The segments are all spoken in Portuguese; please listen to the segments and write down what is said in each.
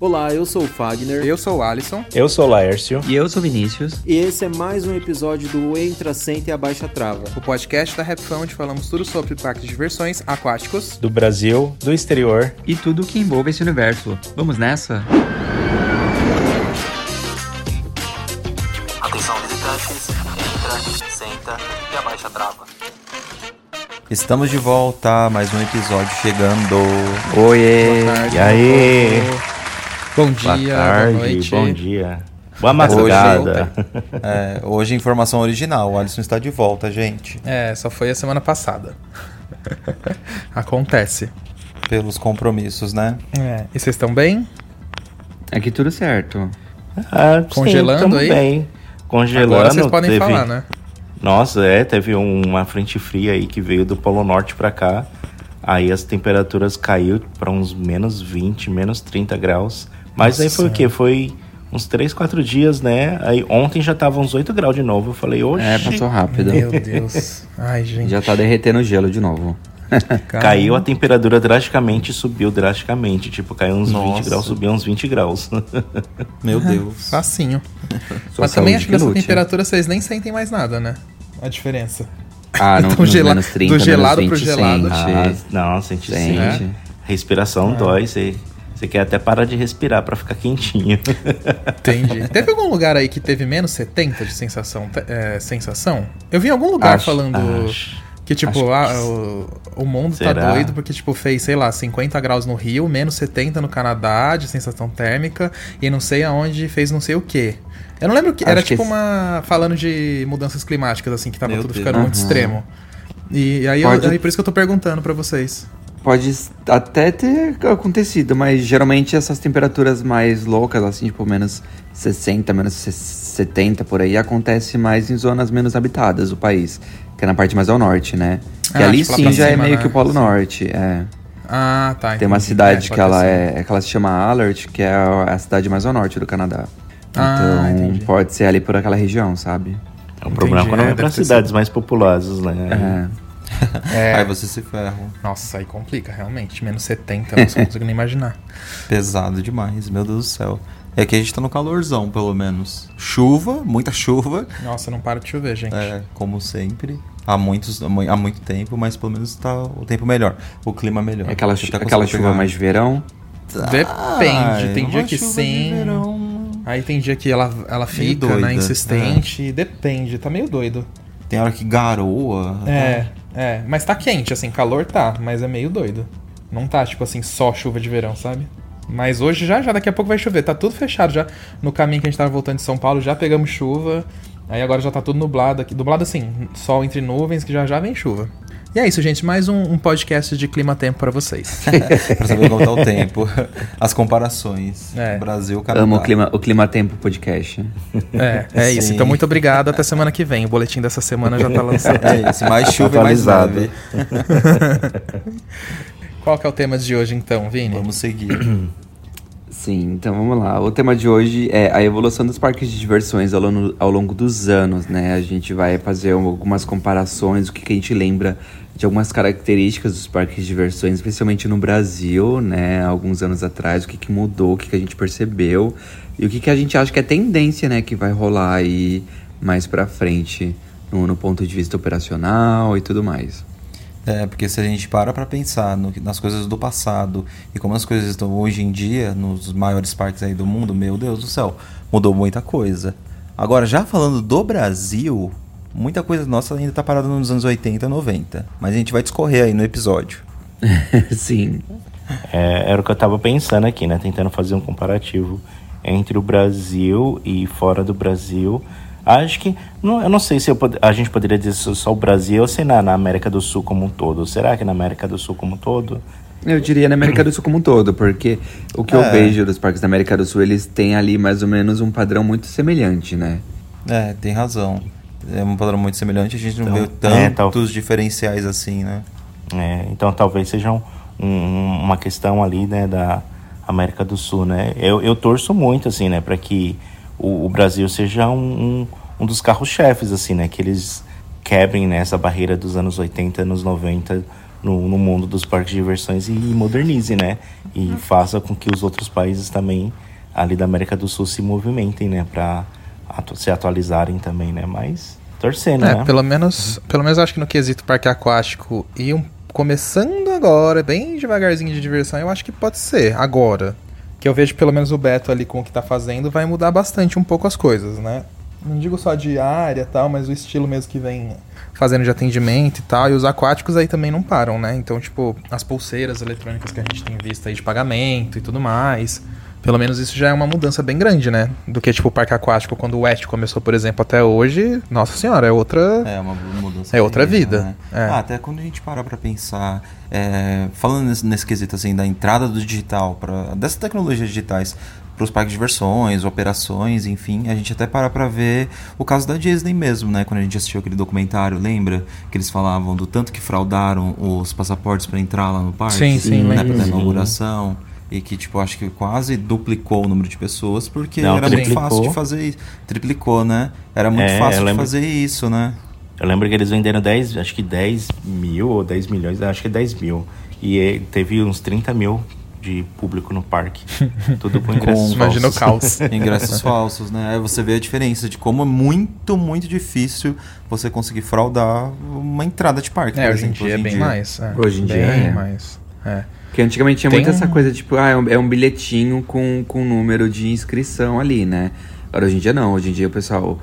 Olá, eu sou o Fagner. Eu sou o Alisson. Eu sou o Laércio. E eu sou o Vinícius. E esse é mais um episódio do Entra, Senta e Abaixa Trava. O podcast da Rapfão onde falamos tudo sobre parques de diversões aquáticos. Do Brasil, do exterior. E tudo que envolve esse universo. Vamos nessa? Atenção visitantes, entra, senta e abaixa a trava. Estamos de volta, mais um episódio chegando. Oiê! tarde, e aí? Bom dia, boa tarde, boa noite. bom dia. Boa madrugada. É, hoje informação original, o Alisson está de volta, gente. É, só foi a semana passada. Acontece. Pelos compromissos, né? É, e vocês estão bem? Aqui tudo certo. Ah, sim, Congelando tamo aí? Bem. Congelando. Agora vocês podem teve- falar, né? Nossa, é, teve uma frente fria aí que veio do Polo Norte pra cá. Aí as temperaturas caiu pra uns menos 20, menos 30 graus. Mas aí foi o quê? Foi uns 3, 4 dias, né? Aí ontem já tava uns 8 graus de novo. Eu falei, oxe, É, passou rápido. Meu Deus. Ai, gente. Já tá derretendo o gelo de novo. caiu a temperatura drasticamente e subiu drasticamente. Tipo, caiu uns 20 Nossa. graus, subiu uns 20 graus. Meu Deus. Facinho. Sua Mas também acho que nessa temperatura vocês nem sentem mais nada, né? A diferença. Ah, não, Então, gela- menos 30, do gelado menos pro 20 gelado. Ah, não, sente sim. Sente. Respiração Ah. dói, você, você quer até parar de respirar pra ficar quentinho. Entendi. teve algum lugar aí que teve menos 70 de sensação? é, sensação? Eu vi em algum lugar Acho- falando acho- que, tipo, que ah, o, o mundo Será? tá doido porque, tipo, fez, sei lá, 50 graus no Rio, menos 70 no Canadá de sensação térmica e não sei aonde fez não sei o quê. Eu não lembro que. Acho Era que tipo esse- uma. Falando de mudanças climáticas, assim, que tava Meu tudo Deus. ficando muito Aham. extremo. E aí, eu- Pode- aí por isso que eu tô perguntando pra vocês. Pode até ter acontecido, mas geralmente essas temperaturas mais loucas, assim, tipo menos 60, menos 70 por aí, acontece mais em zonas menos habitadas do país, que é na parte mais ao norte, né? Que Ah, ali tipo sim pra já é cima, meio né? que o Polo. Norte, é. Ah, tá. Tem uma entendi. cidade É, que ela ser. é, que ela se chama Alert, que é a cidade mais ao norte do Canadá. Ah, Então entendi. pode ser ali por aquela região, sabe? É um problema quando é, vai pra deve ter cidades mais populosas, né? É. É. Aí você se ferra. Nossa, aí complica, realmente. Menos 70, eu não consigo nem imaginar. Pesado demais, meu Deus do céu. É que a gente tá no calorzão, pelo menos. Chuva, muita chuva, Nossa, não para de chover, gente. é, como sempre. Há, muitos, há muito tempo, mas pelo menos tá o tempo melhor. O clima melhor. É aquela, até aquela chuva pegar- mais de verão. Depende, tem dia que sim. Aí tem dia que ela, ela fica, doida, né, insistente. Depende, tá meio doido. Tem hora que garoa. É, é. Mas tá quente, assim, calor tá, mas é meio doido. Não tá, tipo assim, só chuva de verão, sabe? Mas hoje já, já daqui a pouco vai chover. Tá tudo fechado já. No caminho que a gente tava voltando de São Paulo, já pegamos chuva. Aí agora já tá tudo nublado aqui. Nublado assim, sol entre nuvens, que já já vem chuva. E é isso, gente. Mais um, um podcast de clima-tempo pra vocês. pra saber como tá o tempo. As comparações. É. Brasil, Canadá. Amo o clima, o clima tempo podcast. É, é isso. Então, muito obrigado. Até semana que vem. O boletim dessa semana já tá lançado. É isso, mais chuva e mais Atualizado. neve. Qual que é o tema de hoje então, Vini? Vamos seguir. Sim, então vamos lá. O tema de hoje é a evolução dos parques de diversões ao longo, ao longo dos anos, né? A gente vai fazer algumas comparações, o que, que a gente lembra de algumas características dos parques de diversões, especialmente no Brasil, né? Alguns anos atrás, o que, que mudou, o que, que a gente percebeu e o que, que a gente acha que é tendência, né? Que vai rolar aí mais pra frente no, no ponto de vista operacional e tudo mais. É, porque se a gente para pra pensar no, nas coisas do passado e como as coisas estão hoje em dia, nos maiores parques aí do mundo, meu Deus do céu, mudou muita coisa. Agora, já falando do Brasil, muita coisa nossa ainda tá parada nos anos 80, 90. Mas a gente vai discorrer aí no episódio. Sim. É, era o que eu tava pensando aqui, né? Tentando fazer um comparativo entre o Brasil e fora do Brasil. Acho que. Não, eu não sei se eu pod- a gente poderia dizer só o Brasil ou se na, na América do Sul como um todo. Será que na América do Sul como um todo? Eu diria na América do Sul como um todo, porque o que eu É. vejo dos parques da América do Sul, eles têm ali mais ou menos um padrão muito semelhante, né? É, tem razão. É um padrão muito semelhante, a gente não Então, vê é, tantos tal- diferenciais assim, né? É, então talvez seja um- um- uma questão ali, né, da América do Sul, né? Eu, eu torço muito, assim, né, para que o, o Brasil seja um, um, um dos carros-chefes, assim, né, que eles quebrem né, essa barreira dos anos 80, anos 90 no, no mundo dos parques de diversões e modernize, né? E faça com que os outros países também ali da América do Sul se movimentem, né, para se atualizarem também, né? Mas torcendo, É, né? pelo menos, pelo menos acho que no quesito parque aquático e um, começando agora, bem devagarzinho de diversão, eu acho que pode ser agora. Que eu vejo pelo menos o Beto ali com o que tá fazendo vai mudar bastante um pouco as coisas, né? Não digo só de área tal, mas o estilo mesmo que vem fazendo de atendimento e tal. E os aquáticos aí também não param, né? Então, tipo, as pulseiras eletrônicas que a gente tem visto aí de pagamento e tudo mais. Pelo menos isso já é uma mudança bem grande, né? Do que, tipo, o parque aquático, quando o West começou, por exemplo, até hoje. Nossa senhora, é outra. É uma mudança. É outra vida. né? É. Ah, até quando a gente para pra pensar, é, falando nesse, nesse quesito assim da entrada do digital, pra, dessas tecnologias digitais para os parques de diversões, operações, enfim, a gente até para pra ver o caso da Disney mesmo, né? Quando a gente assistiu aquele documentário, lembra? Que eles falavam do tanto que fraudaram os passaportes para entrar lá no parque. Sim, sim, lembro. época da Sim. E que, tipo, acho que quase duplicou o número de pessoas, porque Não, era muito triplicou. fácil de fazer isso. Triplicou, né? Era muito É, fácil de lembro. fazer isso, né? Eu lembro que eles venderam 10, acho que 10 mil ou 10 milhões, acho que 10 mil. E eh, teve uns 30 mil de público no parque. Tudo com ingressos Imagina o falsos. caos. Ingressos falsos, né? Aí você vê a diferença de como é muito, muito difícil você conseguir fraudar uma entrada de parque. É, por hoje em exemplo, dia é bem mais. é. Hoje em bem dia é. mais. É. Porque antigamente tinha Tem muito essa coisa, tipo, ah, é um, é um bilhetinho com, com número de inscrição ali, né? Agora, hoje em dia não. Hoje em dia o pessoal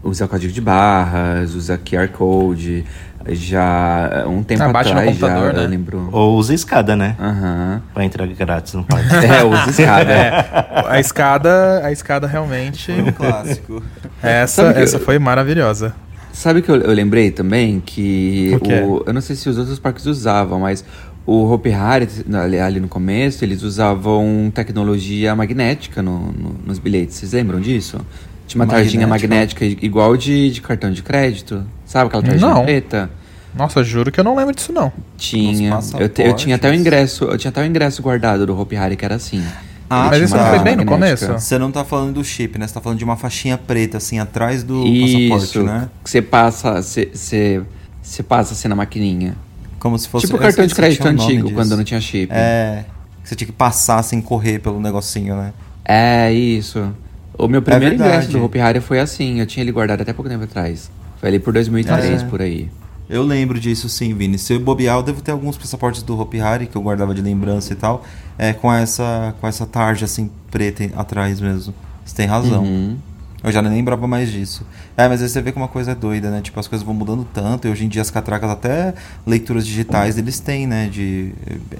usa código de barras, usa QR Code. Já um tempo Ah, baixa no atrás, já, né? eu lembro. Ou usa escada, né? Aham. Pra entrar grátis no parque. É, usa escada. É, a escada, a escada realmente. Um clássico. Essa, Sabe essa eu- foi maravilhosa. Sabe que eu, eu lembrei também que O quê? eu não sei se os outros parques usavam, mas o Hopi Hari ali, ali no começo eles usavam tecnologia magnética no- no- nos bilhetes. Vocês lembram disso? Tinha uma tarjinha Magnética? igual de, de cartão de crédito, sabe aquela tarjinha Não. preta? Nossa, juro que eu não lembro disso, não. Tinha. Eu, te- eu tinha até o ingresso, eu tinha até o ingresso guardado do Hopi Hari que era assim. Ah, mas isso não foi bem no começo? Você não tá falando do chip, né? Você tá falando de uma faixinha preta, assim, atrás do Isso, passaporte, né? que você passa, você, você, você passa assim na maquininha. Como se fosse tipo eu cartão de crédito antigo, disso. quando não tinha chip. É. Você tinha que passar sem correr pelo negocinho, né? É, isso. O meu primeiro É ingresso do Hopi Hari foi assim, eu tinha ele guardado até pouco tempo atrás. Foi ali por 2003, É. por aí. Eu lembro disso sim, Vini. Se eu bobear, eu devo ter alguns passaportes do Hopi Hari que eu guardava de lembrança e tal. É, com essa com essa tarja assim preta atrás mesmo. Você tem razão. Uhum. Eu já nem lembrava mais disso. É, mas aí você vê que uma coisa é doida, né? Tipo, as coisas vão mudando tanto. E hoje em dia as catracas, até leituras digitais, eles têm, né? De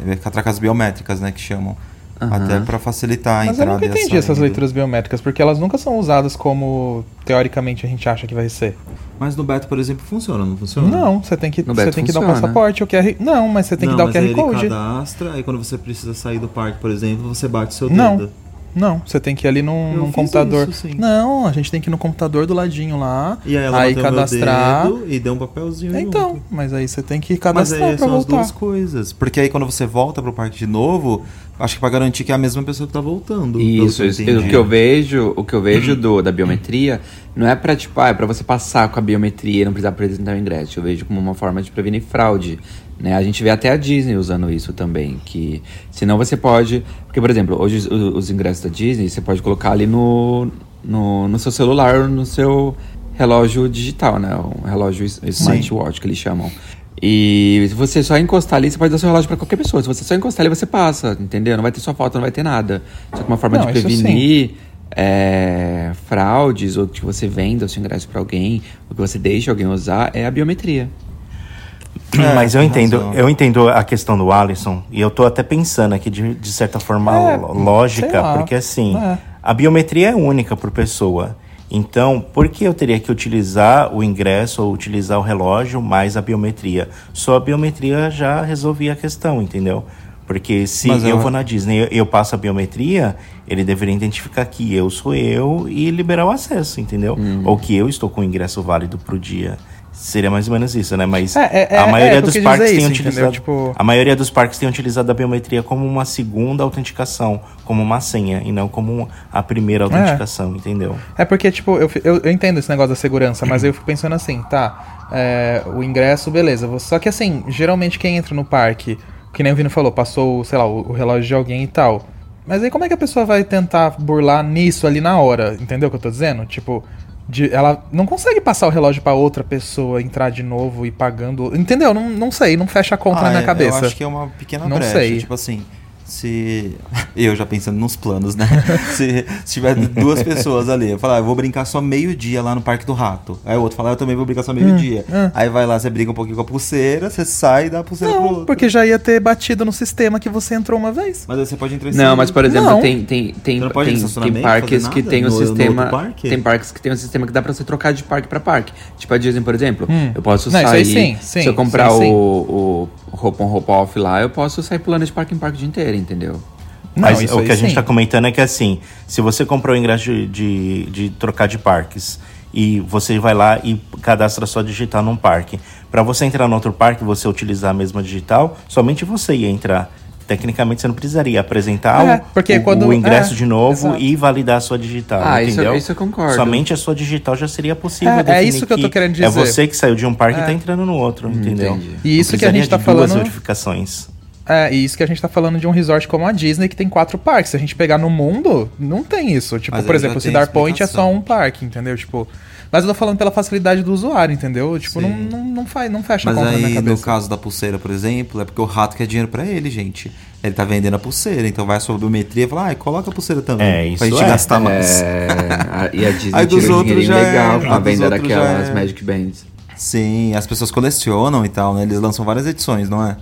é, catracas biométricas, né? Que chamam. Aham. Até pra facilitar a Mas eu entrada nunca e a entendi essas leituras biométricas, porque elas nunca são usadas como teoricamente a gente acha que vai ser. Mas no Beto, por exemplo, funciona, não funciona? Não, você tem que, No você tem que dar o funciona. passaporte, o QR. Não, mas você tem não, que dar o mas aí QR Code. cadastra, aí quando você precisa sair do parque, por exemplo, você bate seu Não. dedo. Não, você tem que ir ali num, Eu num fiz computador. isso, sim. Não, a gente tem que ir no computador do ladinho lá. E aí ela aí bateu cadastrar. meu dedo e deu um papelzinho Então, junto. mas aí você tem que Mas cadastrar aí pra são as voltar. duas coisas. Porque aí quando você volta pro parque de novo, acho que pra garantir que é a mesma pessoa que tá voltando. Isso, eu isso. entendi. o que eu vejo, o que eu vejo do, da biometria não é pra, tipo, ah, é pra você passar com a biometria e não precisar apresentar o ingresso. Eu vejo como uma forma de prevenir fraude. Né? A gente vê até a Disney usando isso também. Que senão você pode. Porque, por exemplo, hoje os, os ingressos da Disney você pode colocar ali no, no, no seu celular ou no seu relógio digital, né? Um relógio smartwatch que eles chamam. E se você só encostar ali, você pode dar seu relógio pra qualquer pessoa. Se você só encostar ali, você passa, entendeu? Não vai ter sua foto, não vai ter nada. Só que uma forma Não, de prevenir é, fraudes, ou que você venda o seu ingresso pra alguém, ou que você deixe alguém usar, é a biometria. É, Mas eu entendo, razão. eu entendo a questão do Alisson e eu tô até pensando aqui de, de certa forma É, lógica, porque assim, É. a biometria é única por pessoa. Então, por que eu teria que utilizar o ingresso ou utilizar o relógio mais a biometria? Só a biometria já resolvia a questão, entendeu? Porque se Mas eu eu- vou na Disney eu, eu passo a biometria, ele deveria identificar que eu sou eu e liberar o acesso, entendeu? Hum. Ou que eu estou com o ingresso válido pro dia. Seria mais ou menos isso, né? Mas É, é, é, a maioria é, dos parques tem isso, utilizado. Tipo- A maioria dos parques tem utilizado a biometria como uma segunda autenticação, como uma senha, e não como a primeira autenticação, entendeu? É porque, tipo, eu, eu, eu entendo esse negócio da segurança, mas eu fico pensando assim, tá, é, o ingresso, beleza. Só que assim, geralmente quem entra no parque, que nem o Vino falou, passou, sei lá, o, o relógio de alguém e tal. Mas aí como é que a pessoa vai tentar burlar nisso ali na hora? Entendeu o que eu tô dizendo? Tipo, de- ela não consegue passar o relógio pra outra pessoa, entrar de novo e pagando. Entendeu? Não, não sei, não fecha a conta na Ah, minha é, cabeça. Eu acho que é uma pequena Não brecha. sei. Tipo assim, se. Eu já pensando nos planos, né? se, se tiver duas pessoas ali, eu falar, ah, eu vou brincar só meio-dia lá no Parque do Rato. Aí o outro fala, "Ah, eu também vou brincar só meio-dia. hum. Aí vai lá, você briga um pouquinho com a pulseira, você sai e dá a pulseira pro Não, outro. porque já ia ter batido no sistema que você entrou uma vez. Mas aí você pode entrar em Não, mas por exemplo, Não. tem, tem, tem, tem, tem parques que tem o no- sistema. parque? Tem parques que tem um sistema que dá pra você trocar de parque pra parque. Tipo a Disney, por exemplo. Hum. Eu posso Não, isso sair. aí sim, sim, se eu comprar sim, sim. o, o roupa on, roupa off lá, eu posso sair pulando de parque em parque o dia inteiro, entendeu? Não, Mas isso o aí que a gente sim. está comentando é que assim, se você comprou o ingresso de, de, de trocar de parques e você vai lá e cadastra sua digital num parque, para você entrar no outro parque, você utilizar a mesma digital, somente você ia entrar. Tecnicamente você não precisaria apresentar É, o, porque o- quando- o ingresso é, de novo exato. e validar a sua digital, Ah, isso- entendeu? isso eu concordo. Somente a sua digital já seria possível É, é isso que eu tô querendo É dizer. você que saiu de um parque e É. tá entrando no outro, entendeu? entendi. E isso que a gente precisaria tá de duas falando- verificações. É, e isso que a gente tá falando de um resort como a Disney, que tem quatro parques. Se a gente pegar no mundo, não tem isso. Tipo, Mas por aí exemplo, Cedar Point é só um parque, entendeu? Tipo. Mas eu tô falando pela facilidade do usuário, entendeu? Tipo, não, Sim. não, não, faz, não fecha a Mas conta na minha aí, no caso da pulseira, por exemplo, é porque o rato quer dinheiro pra ele, gente. Ele tá vendendo a pulseira, então vai a sua biometria e fala, ah, coloca a pulseira também. É, isso Pra gente é. gastar mais. É, a- e a Disney Aí dos tira outros já é- legal a a venda outros já daquelas é- Magic Bands. Sim, as pessoas colecionam e tal, né? Eles lançam várias edições, não é?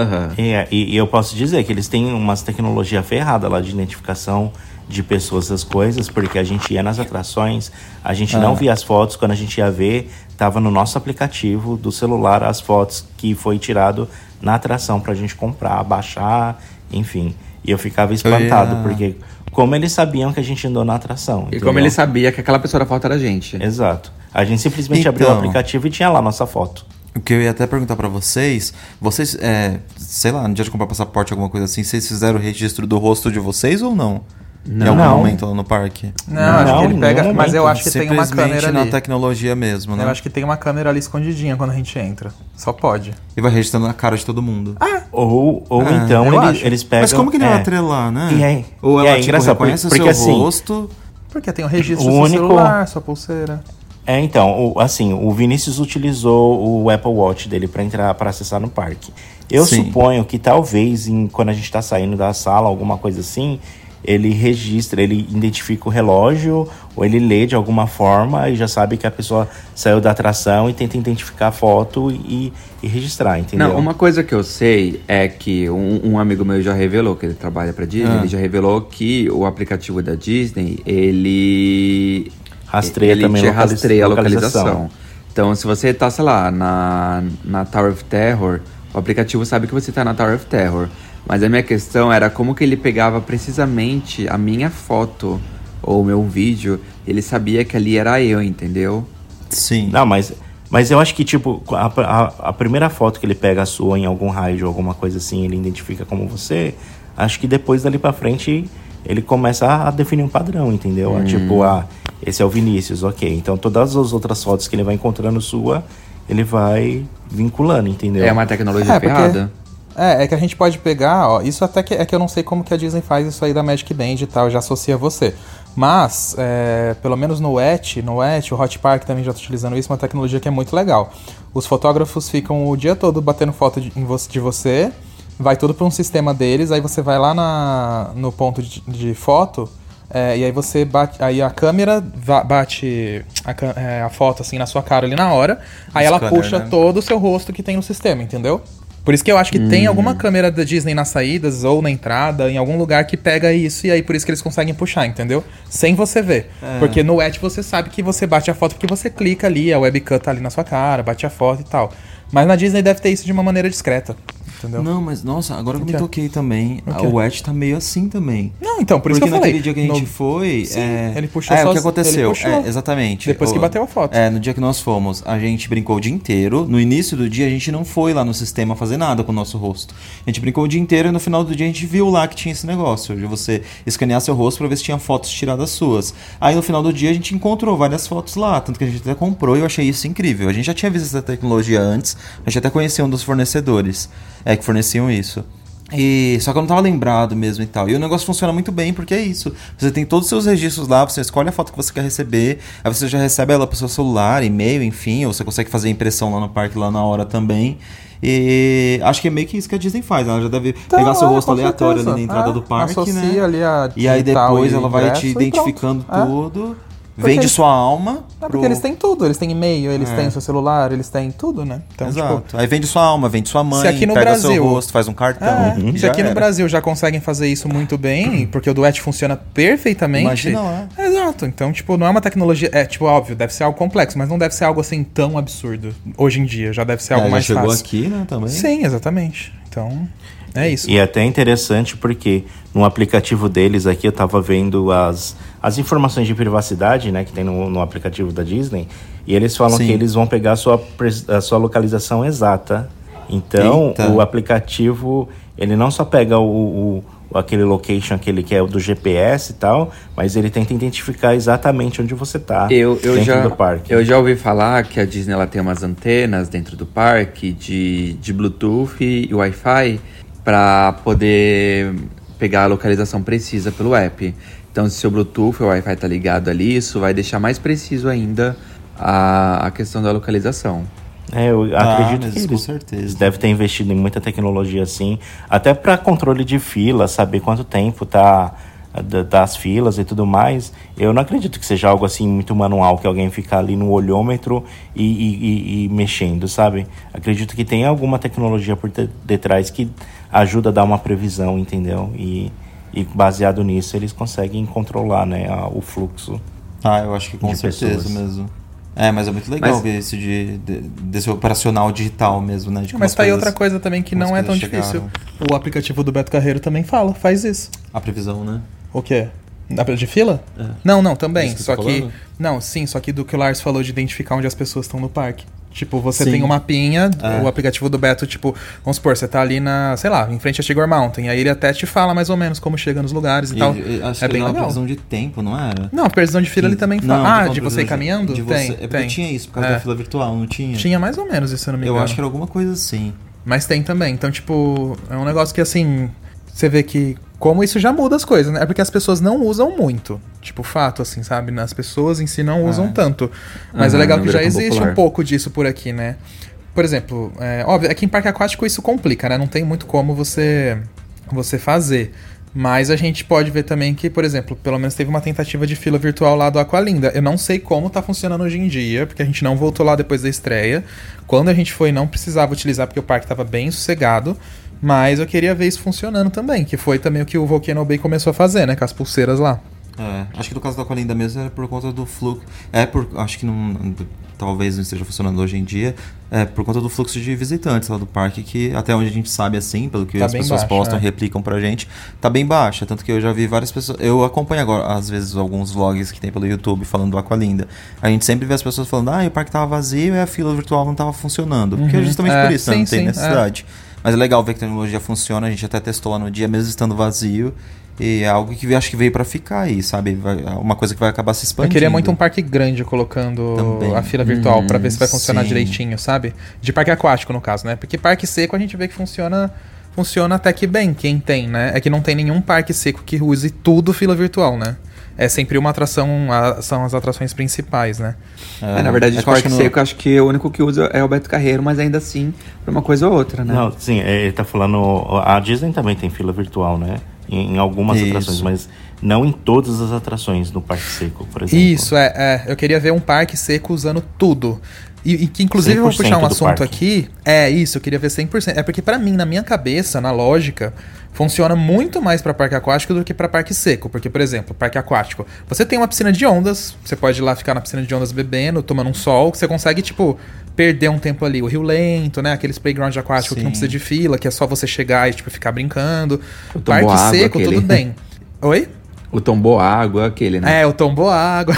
Aham. É, e, e eu posso dizer que eles têm umas tecnologia ferrada lá de identificação de pessoas, essas coisas, porque a gente ia nas atrações, a gente Ah. não via as fotos, quando a gente ia ver, tava no nosso aplicativo do celular as fotos que foi tirado na atração pra gente comprar, baixar, enfim. E eu ficava espantado, ia- porque como eles sabiam que a gente andou na atração. E entendeu? como ele sabia que aquela pessoa da foto era a gente. Exato. A gente simplesmente abriu o Então. aplicativo e tinha lá a nossa foto. O que eu ia até perguntar pra vocês, vocês, é, sei lá, no dia de comprar passaporte, alguma coisa assim, vocês fizeram o registro do rosto de vocês ou não? Em algum Não. momento lá no parque? Não, acho que ele Não, pega. não, mas eu não. acho que tem uma Simplesmente câmera na ali. tecnologia mesmo, né? Eu acho que tem uma câmera ali escondidinha quando a gente entra. Só pode. E vai registrando a cara de todo mundo. Ou, ou Ah, então eu ele- acho. eles pegam. Mas como que ele é, vai atrelar, né? E é- Ou e ela, é tipo, engraçado, reconhece porque o seu assim- rosto... Porque tem o registro O do seu único- celular, sua pulseira. É, então, o- assim, o Vinícius utilizou o Apple Watch dele para entrar, para acessar no parque. Eu Sim. suponho que talvez, em- quando a gente tá saindo da sala, alguma coisa assim, ele registra, ele identifica o relógio, ou ele lê de alguma forma e já sabe que a pessoa saiu da atração e tenta identificar a foto e, e registrar, entendeu? Não, uma coisa que eu sei é que um, um amigo meu já revelou, que ele trabalha pra Disney, Ah. ele já revelou que o aplicativo da Disney, ele... Rastreia ele também te localiza- rastreia a localização. localização. Então, se você tá, sei lá, na, na Tower of Terror, o aplicativo sabe que você tá na Tower of Terror. Mas a minha questão era como que ele pegava precisamente a minha foto ou o meu vídeo, ele sabia que ali era eu, entendeu? Sim. Não, mas, mas eu acho que, tipo, a, a, a primeira foto que ele pega a sua em algum raio ou alguma coisa assim, ele identifica como você, acho que depois dali pra frente ele começa a definir um padrão, entendeu? Hum. Tipo, ah, esse é o Vinícius, ok. Então todas as outras fotos que ele vai encontrando sua, ele vai vinculando, entendeu? É uma tecnologia É, porque- ferrada. É, é que a gente pode pegar, ó, isso até que é que eu não sei como que a Disney faz isso aí da Magic Band e tal, já associa você. Mas, é, pelo menos no ET, no ET, o Hot Park também já está utilizando isso, uma tecnologia que é muito legal. Os fotógrafos ficam o dia todo batendo foto de, de você, vai tudo para um sistema deles, aí você vai lá na, no ponto de, de foto, é, e aí você bate, aí a câmera bate a, é, a foto assim na sua cara ali na hora, aí ela puxa né? todo o seu rosto que tem no sistema, entendeu? Por isso que eu acho que tem alguma câmera da Disney nas saídas ou na entrada, em algum lugar que pega isso e aí por isso que eles conseguem puxar, entendeu? Sem você ver. Porque no ET você sabe que você bate a foto porque você clica ali, a webcam tá ali na sua cara, bate a foto e tal. Mas na Disney deve ter isso de uma maneira discreta, entendeu? Não, mas nossa, agora que eu me toquei também, O o Edge tá meio assim também. Não, então, por isso Porque que eu falei. naquele dia que a gente No- foi. Sim, é... ele puxou É, o sozinho, que aconteceu. É, exatamente. Depois que O- bateu a foto. É, no dia que nós fomos, a gente brincou o dia inteiro. No início do dia, a gente não foi lá no sistema fazer nada com o nosso rosto. A gente brincou o dia inteiro e no final do dia a gente viu lá que tinha esse negócio, de você escanear seu rosto pra ver se tinha fotos tiradas suas. Aí no final do dia a gente encontrou várias fotos lá, tanto que a gente até comprou e eu achei isso incrível. A gente já tinha visto essa tecnologia antes, a gente até conhecia um dos fornecedores é, que forneciam isso. E, só que eu não tava lembrado mesmo e tal. E o negócio funciona muito bem porque é isso. Você tem todos os seus registros lá, você escolhe a foto que você quer receber, aí você já recebe ela pro seu celular, e-mail, enfim, ou você consegue fazer impressão lá no parque lá na hora também. E acho que é meio que isso que a Disney faz. Ela já deve Então, pegar seu é, rosto aleatório certeza. ali na entrada É, do parque, né? ali a E aí depois ela vai te e pronto. identificando É. Porque vende eles- sua alma. É porque pro- eles têm tudo, eles têm e-mail, eles É. têm seu celular, eles têm tudo, né? Então, tipo, Exato. Aí vende sua alma, vende sua mãe, Se aqui no pega Brasil- seu rosto, faz um cartão. É, e se já aqui no era. Brasil já conseguem fazer isso muito bem, porque o Duet funciona perfeitamente. Imagina lá. Exato. Então, tipo, não é uma tecnologia. É, tipo, óbvio, deve ser algo complexo, mas não deve ser algo assim tão absurdo. Hoje em dia, já deve ser algo É, já mais chegou fácil. aqui, né, também. Sim, exatamente. Então, é isso. E é até interessante porque no aplicativo deles aqui eu tava vendo as, as informações de privacidade, né, que tem no, no aplicativo da Disney, e eles falam Sim. que eles vão pegar a sua, a sua localização exata. Então, Eita. o aplicativo, ele não só pega o, o- aquele location, aquele que é o do GPS e tal, mas ele tenta identificar exatamente onde você tá Eu, eu, dentro já, do parque. eu já ouvi falar que a Disney ela tem umas antenas dentro do parque de, de Bluetooth e Wi-Fi para poder pegar a localização precisa pelo app. Então, se o Bluetooth ou o Wi-Fi tá ligado ali, isso vai deixar mais preciso ainda a, a questão da localização. É, eu Ah, acredito mas que com eles, certeza. eles devem ter investido em muita tecnologia assim, até para controle de fila, saber quanto tempo tá da- das filas e tudo mais. Eu não acredito que seja algo assim muito manual, que alguém ficar ali no olhômetro e, e- e- e mexendo, sabe? Acredito que tem alguma tecnologia por de- detrás que ajuda a dar uma previsão, entendeu? E, e baseado nisso eles conseguem controlar, né, a- o fluxo. Ah, eu acho que com certeza pessoas. mesmo. É, mas é muito legal Mas- ver isso de, de- desse operacional digital mesmo, né? Mas as tá aí outra coisa também que não é tão coisas difícil. chegaram. O aplicativo do Beto Carreiro também fala, faz isso. A previsão, né? O quê? De fila? Não, não, também. É que só que. falando? Não, sim, só que do que o Lars falou de identificar onde as pessoas estão no parque. Tipo, você Sim. tem um mapinha, É. o aplicativo do Beto, tipo, vamos supor, você tá ali na, sei lá, em frente a Tigor Mountain. Aí ele até te fala mais ou menos como chega nos lugares e, E, tal. e- acho é que bem legal. previsão de tempo, não era? Não, a previsão de fila ele também Não, fala. ah, de você ir caminhando? de você- Tem, É porque tem. tinha isso, por causa É. da fila virtual, não tinha? Tinha mais ou menos isso, se eu não me Eu engano. acho que era alguma coisa assim. Mas tem também. Então, tipo, é um negócio que assim. Você vê que. Como isso já muda as coisas, né? É porque as pessoas não usam muito. Tipo, fato, assim, sabe? As pessoas em si não usam Ah. tanto. Mas é Aham, legal que já existe popular. um pouco disso por aqui, né? Por exemplo, é, óbvio, aqui em parque aquático isso complica, né? Não tem muito como você, você fazer. Mas a gente pode ver também que, por exemplo, pelo menos teve uma tentativa de fila virtual lá do Aqualinda. Eu não sei como tá funcionando hoje em dia, porque a gente não voltou lá depois da estreia. Quando a gente foi, não precisava utilizar, porque o parque estava bem sossegado. Mas eu queria ver isso funcionando também, que foi também o que o Volcano Bay começou a fazer, né? Com as pulseiras lá. É, acho que no caso da Aqualinda mesmo é por conta do fluxo. É por. Acho que não. Talvez não esteja funcionando hoje em dia. É por conta do fluxo de visitantes lá do parque, que até onde a gente sabe assim, pelo que Tá as pessoas postam é. replicam pra gente, tá bem baixa. Tanto que eu já vi várias pessoas. Eu acompanho agora, às vezes, alguns vlogs que tem pelo YouTube falando do Aqualinda. A gente sempre vê as pessoas falando, ah, o parque tava vazio e a fila virtual não tava funcionando. Porque é Uhum. justamente É, por isso, né? sim, não tem sim, é. Mas é legal ver que a tecnologia funciona, a gente até testou lá no dia, mesmo estando vazio. E é algo que eu acho que veio pra ficar aí, sabe? Vai- é uma coisa que vai acabar se Eu expandindo. queria muito um parque grande colocando Também. a fila virtual pra Hum, ver se vai funcionar sim. direitinho, sabe? De parque aquático, no caso, né? Porque parque seco a gente vê que funciona funciona até que bem, quem tem, né? É que não tem nenhum parque seco que use tudo fila virtual, né? É sempre uma atração, a- são as atrações principais, né? É, na verdade, é de parque no- seco, acho que o único que usa é o Beto Carreiro, mas ainda assim, pra uma coisa ou outra, né? Não, sim, é, ele tá falando. A Disney também tem fila virtual, né? Em, em algumas Isso. atrações, mas não em todas as atrações no Parque Seco, por exemplo. Isso, é, é. Eu queria ver um parque seco usando tudo. E, e que inclusive eu vou 100% puxar um assunto aqui. É isso, eu queria ver 100%. É porque pra mim, na minha cabeça, na lógica, funciona muito mais pra parque aquático do que pra parque seco. Porque, por exemplo, parque aquático, você tem uma piscina de ondas, você pode ir lá ficar na piscina de ondas bebendo, tomando um sol, que você consegue, tipo, perder um tempo ali. O rio lento, né? Aqueles playground aquáticos que não Sim. precisa de fila, que é só você chegar e, tipo, ficar brincando. Parque seco, aquele. tudo bem. Oi? O tombou água, aquele, né? É, o tombo água.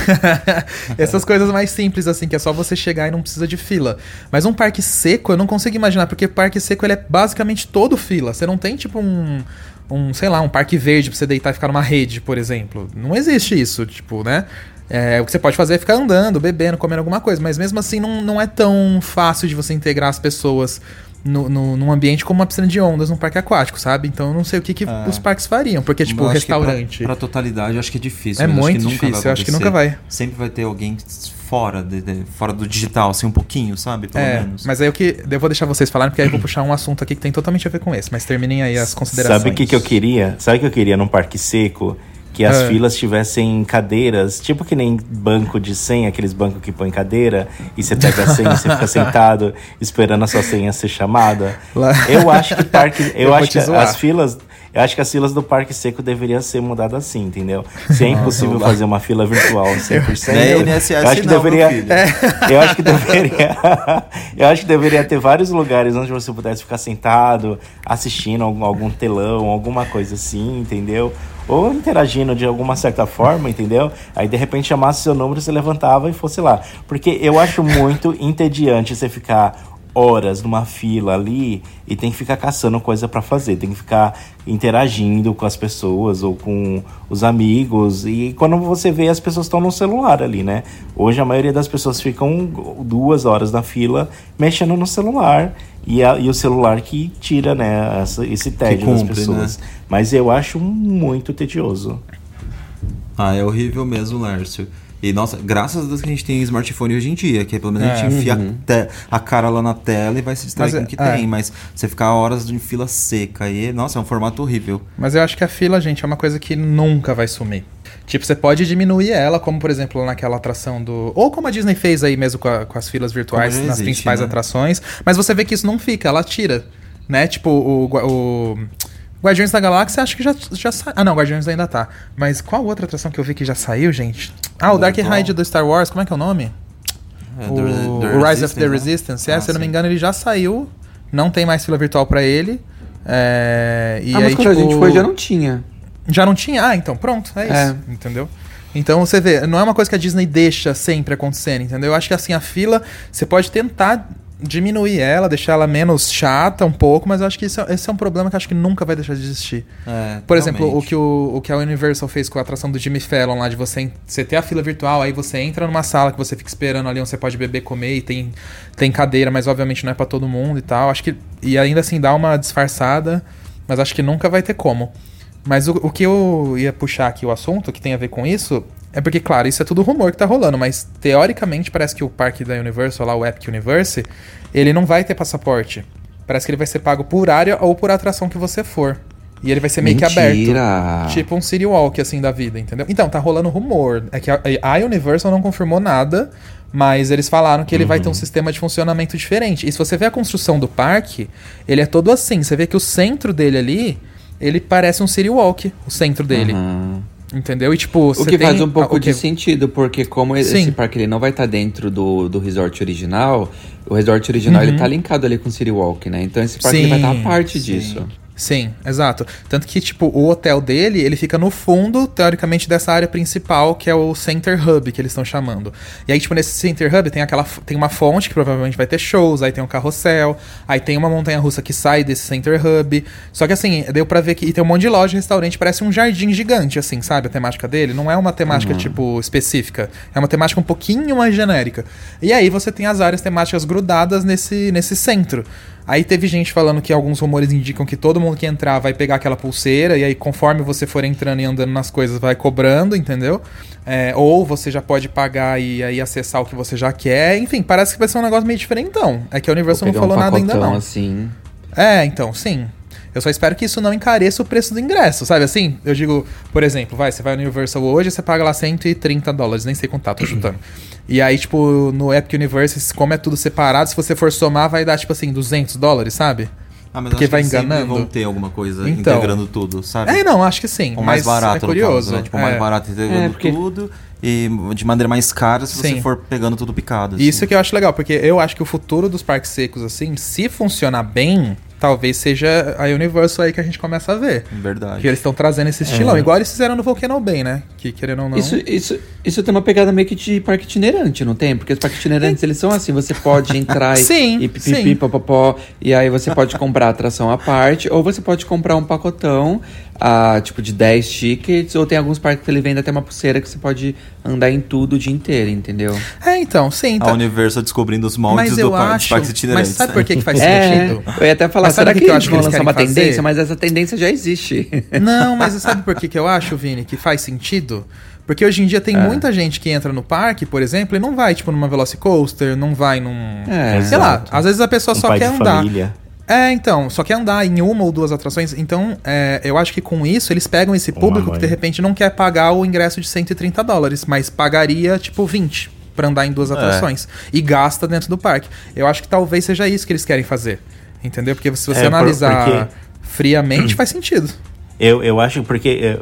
Essas coisas mais simples, assim, que é só você chegar e não precisa de fila. Mas um parque seco, eu não consigo imaginar, porque parque seco ele é basicamente todo fila. Você não tem, tipo, um. Um, sei lá, um parque verde pra você deitar e ficar numa rede, por exemplo. Não existe isso, tipo, né? É, o que você pode fazer é ficar andando, bebendo, comendo alguma coisa, mas mesmo assim não, não é tão fácil de você integrar as pessoas no, no, num ambiente como uma piscina de ondas num parque aquático, sabe? Então eu não sei o que, que É. os parques fariam, porque, tipo, que pra- restaurante. Pra, totalidade, eu acho que é difícil. É muito que nunca difícil, vai eu acho que nunca vai. Sempre vai ter alguém fora, de, de- fora do digital, assim, um pouquinho, sabe? Pelo É, menos. mas aí eu que eu vou deixar vocês falarem, porque aí eu vou puxar um assunto aqui que tem totalmente a ver com esse. Mas terminem aí as considerações. Sabe o que, que eu queria? Sabe o que eu queria num parque seco? Que as É. filas tivessem cadeiras, tipo que nem banco de senha, aqueles bancos que põe cadeira, e você pega a senha e você fica sentado esperando a sua senha ser chamada. Lá- Eu acho que parque. Eu, Eu acho que zoar. as filas. Eu acho que as filas do Parque Seco deveriam ser mudadas assim, entendeu? Se é impossível Nossa, fazer uma fila virtual 100%, Não é eu, INSS eu acho que não, deveria. Eu acho que deveria. eu acho que deveria ter vários lugares onde você pudesse ficar sentado, assistindo algum, algum telão, alguma coisa assim, entendeu? Ou interagindo de alguma certa forma, entendeu? Aí de repente chamasse seu número, você levantava e fosse lá. Porque eu acho muito entediante você ficar horas numa fila ali e tem que ficar caçando coisa pra fazer, tem que ficar interagindo com as pessoas ou com os amigos e quando você vê as pessoas estão no celular ali, né? Hoje a maioria das pessoas ficam duas horas na fila mexendo no celular e, a- e o celular que tira, né, essa- esse tédio das cumpre, pessoas. né? Mas eu acho muito tedioso. Ah, é horrível mesmo, Lércio. E, nossa, graças a Deus que a gente tem smartphone hoje em dia, que pelo menos a É. gente enfia a te- a cara lá na tela e vai se distrair Mas com é- o que é. tem. Mas você ficar horas em fila seca aí, nossa, é um formato horrível. Mas eu acho que a fila, gente, é uma coisa que nunca vai sumir. Tipo, você pode diminuir ela, como por exemplo naquela atração do. Ou como a Disney fez aí mesmo com, a- com as filas virtuais nas existe, principais né? atrações. Mas você vê que isso não fica, ela tira. Né? Tipo, o. o Guardiões da Galáxia acho que já, já saiu. Ah, não, Guardiões ainda tá. Mas qual outra atração que eu vi que já saiu, gente? Ah, o Dark. Ride do Star Wars, como é que é o nome? É, o, The- The o Rise of the né? Resistance, é, Ah, se eu não me engano, ele já saiu. Não tem mais fila virtual pra ele. É, e ah, aí, mas quando a tipo, gente foi já não tinha. já não tinha? Ah, então pronto, é isso. É. Entendeu? Então você vê, não é uma coisa que a Disney deixa sempre acontecer, entendeu? Eu acho que assim, a fila, você pode tentar diminuir ela, deixar ela menos chata um pouco, mas eu acho que isso é- esse é um problema que acho que nunca vai deixar de existir. É, Por exemplo, o que, o, o que a Universal fez com a atração do Jimmy Fallon lá, de você, você ter a fila virtual, aí você entra numa sala que você fica esperando ali onde você pode beber, comer e tem, tem cadeira, mas obviamente não é pra todo mundo e tal. Acho que. E ainda assim dá uma disfarçada, mas acho que nunca vai ter como. Mas o, o que eu ia puxar aqui o assunto, que tem a ver com isso, é porque, claro, isso é tudo rumor que tá rolando, mas teoricamente parece que o parque da Universal, lá o Epic Universe, ele não vai ter passaporte. Parece que ele vai ser pago por área ou por atração que você for. E ele vai ser meio que aberto. Tipo um City Walk, assim, da vida, entendeu? Então, tá rolando rumor. É que a, Universal não confirmou nada, mas eles falaram que ele vai ter um sistema de funcionamento diferente. E se você vê a construção do parque, ele é todo assim. Você vê que o centro dele ali, ele parece um City Walk, o centro dele. Uhum. Entendeu? E tipo, O que tem... faz um pouco ah, o de sentido, porque como esse Sim. parque ele não vai estar dentro do, do resort original, o resort original ele tá linkado ali com o City Walk, né? Então esse parque ele vai estar a parte Uhum. sim. disso. Sim, exato. Tanto que, tipo, o hotel dele, ele fica no fundo, teoricamente, dessa área principal, que é o Center Hub, que eles estão chamando. E aí, tipo, nesse Center Hub tem aquela tem uma fonte que provavelmente vai ter shows, aí tem um carrossel, aí tem uma montanha-russa que sai desse Center Hub. Só que, assim, deu pra ver que e tem um monte de loja e restaurante, parece um jardim gigante, assim, sabe? A temática dele. Não é uma temática, tipo, específica. É uma temática um pouquinho mais genérica. E aí você tem as áreas temáticas grudadas nesse, nesse centro. Aí teve gente falando que alguns rumores indicam que todo mundo que entrar vai pegar aquela pulseira, e aí conforme você for entrando e andando nas coisas, vai cobrando, entendeu? É, ou você já pode pagar e aí acessar o que você já quer. Enfim, parece que vai ser um negócio meio diferentão. É que a Universal não Pegar um falou nada ainda não. assim. É, então, sim. Eu só espero que isso não encareça o preço do ingresso, sabe assim? Eu digo, por exemplo, vai, você vai no Universal hoje, você paga lá 130 dólares, nem sei contar, tô chutando. E aí, tipo, no Epic Universe, como é tudo separado, se você for somar, vai dar, tipo assim, 200 dólares, sabe? Ah, mas Porque acho vai enganando. vão ter alguma coisa Então. integrando tudo, sabe? É, não, acho que sim. Ou mais mas barato, é no curioso. caso, né? Tipo, mais é. barato integrando É, porque- tudo e de maneira mais cara se Sim. você for pegando tudo picado. assim. Isso que eu acho legal, porque eu acho que o futuro dos parques secos, assim, se funcionar bem, talvez seja a Universal aí que a gente começa a ver. Verdade. Que eles estão trazendo esse estilão, igual eles fizeram no Volcano Bay, né? Que querendo ou não. Isso, isso, isso tem uma pegada meio que de parque itinerante, não tem? Porque os parques itinerantes, eles são assim, você pode entrar e, Sim, e pipipi, sim. popopó, e aí você pode comprar a atração à parte, ou você pode comprar um pacotão, ah, tipo de 10 tickets, ou tem alguns parques que ele vende até uma pulseira que você pode andar em tudo o dia inteiro, entendeu? É, então, sim. A Tá. Universal descobrindo os moldes Mas do eu par- dos acho. parques Mas itinerantes. sabe por que, que faz É, sentido? eu ia até falar, Mas será o que, que eu eles acho que vão eles lançar uma fazer? tendência? Mas essa tendência já existe. Não, mas sabe por que, que eu acho, Vini, que faz sentido? Porque hoje em dia tem muita gente que entra no parque, por exemplo, e não vai, tipo, numa Velocicoaster, não vai num. É, sei lá, exato. às vezes a pessoa Um só pai quer de andar. família. É, então, só quer andar em uma ou duas atrações. Então, é, eu acho que com isso eles pegam esse público que de repente não quer pagar o ingresso de 130 dólares, mas pagaria tipo 20 pra andar em duas atrações. E gasta dentro do parque. Eu acho que talvez seja isso que eles querem fazer. Entendeu? Porque se você É, por- analisar porque- friamente, faz sentido. Eu, eu acho porque é,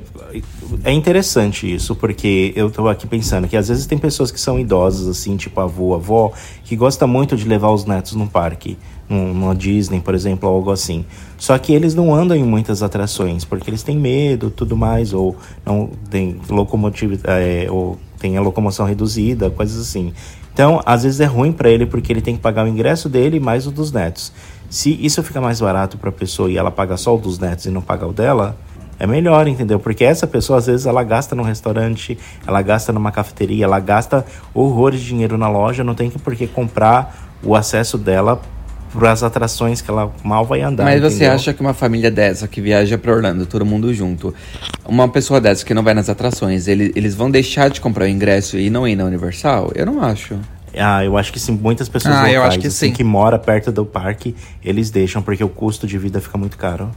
é interessante isso, porque eu tô aqui pensando que às vezes tem pessoas que são idosas, assim, tipo avô, avó, que gosta muito de levar os netos num parque, numa Disney, por exemplo, ou algo assim. Só que eles não andam em muitas atrações, porque eles têm medo, tudo mais, ou não tem locomotiva, é, ou tem a locomoção reduzida, coisas assim. Então, às vezes é ruim para ele porque ele tem que pagar o ingresso dele mais o dos netos. Se isso fica mais barato para a pessoa e ela paga só o dos netos e não paga o dela, é melhor, entendeu? Porque essa pessoa, às vezes, ela gasta num restaurante, ela gasta numa cafeteria, ela gasta horrores de dinheiro na loja, não tem por que comprar o acesso dela para as atrações que ela mal vai andar. Mas você entendeu? acha que uma família dessa que viaja pra Orlando, todo mundo junto, uma pessoa dessa que não vai nas atrações, ele- eles vão deixar de comprar o ingresso e não ir na Universal? Eu não acho. Ah, eu acho que sim, muitas pessoas Ah, locais, eu acho que assim, sim. que mora perto do parque, eles deixam, porque o custo de vida fica muito caro.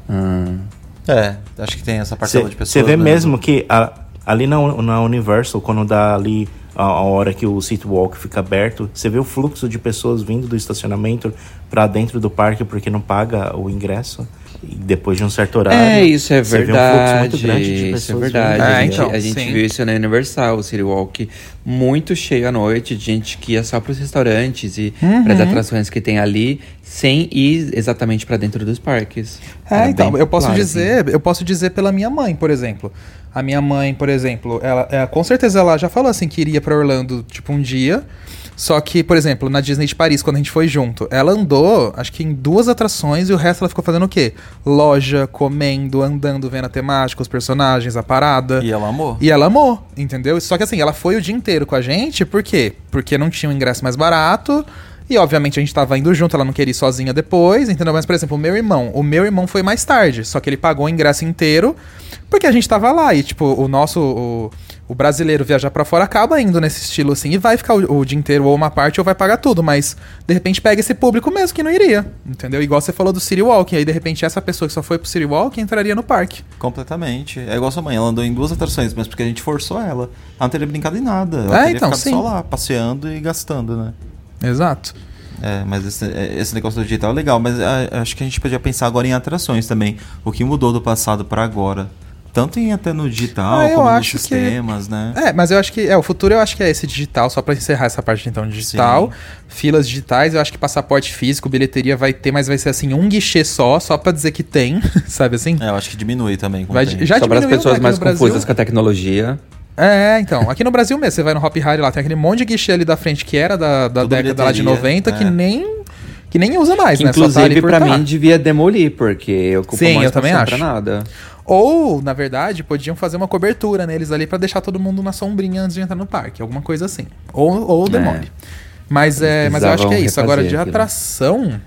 É, acho que tem essa parcela de pessoas. Você vê né? mesmo que a- ali na, na Universal, quando dá ali a, a hora que o City Walk fica aberto, você vê o fluxo de pessoas vindo do estacionamento para dentro do parque porque não paga o ingresso. E depois de um certo horário. É, isso é você vê um fluxo verdade. muito grande de isso é pessoas verdade. É, a gente, então, a gente sim. viu isso na Universal, o City Walk, muito cheio à noite, de gente que ia só pros restaurantes e Uhum. pras atrações que tem ali, sem ir exatamente pra dentro dos parques. É, Era então, eu posso claro, dizer, eu posso dizer pela minha mãe, por exemplo. A minha mãe, por exemplo, ela, é, com certeza ela já falou assim que iria pra Orlando, tipo, um dia. Só que, por exemplo, na Disney de Paris, quando a gente foi junto, ela andou, acho que em duas atrações e o resto ela ficou fazendo o quê? Loja, comendo, andando, vendo a temática, os personagens, a parada. E ela amou. E ela amou, entendeu? Só que assim, ela foi o dia inteiro com a gente, por quê? Porque não tinha um ingresso mais barato. E obviamente a gente tava indo junto, ela não queria ir sozinha depois, entendeu? Mas, por exemplo, o meu irmão, o meu irmão foi mais tarde, só que ele pagou o ingresso inteiro, porque a gente tava lá. E, tipo, o nosso. O, o brasileiro viajar pra fora acaba indo nesse estilo assim, e vai ficar o, o dia inteiro ou uma parte ou vai pagar tudo, mas de repente pega esse público mesmo que não iria, entendeu? Igual você falou do City Walk, aí de repente essa pessoa que só foi pro City Walk entraria no parque. Completamente. É igual sua mãe, ela andou em duas atrações, mas porque a gente forçou ela. Ela não teria brincado em nada. Ela É, teria então, ficado sim. só lá, passeando e gastando, né? Exato. É, mas esse, é, esse negócio do digital é legal, mas ah, acho que a gente podia pensar agora em atrações também. O que mudou do passado para agora? Tanto em até no digital, Ah, eu como nos acho que- sistemas, né? É, mas eu acho que. É, o futuro eu acho que é esse digital, só pra encerrar essa parte então, digital. Filas digitais, eu acho que passaporte físico, bilheteria vai ter, mas vai ser assim, um guichê só, só pra dizer que tem, sabe assim? É, eu acho que diminui também. Vai- tempo. já Só para as diminuiu, pessoas mais confusas com a tecnologia. É, então. Aqui no Brasil mesmo, você vai no Hop Hari lá, tem aquele monte de guichê ali da frente que era da, da Tudo década lá de bilheteria, 90 que é. nem. Que nem usa mais, Que, né? Só tá inclusive, tá. mim, devia demolir, porque ocupa Sim, mais eu também acho. pra nada. Ou, na verdade, podiam fazer uma cobertura neles ali pra deixar todo mundo na sombrinha antes de entrar no parque, alguma coisa assim. Ou, ou demole. Mas, é, mas eu acho que é isso. Agora, de aquilo. atração,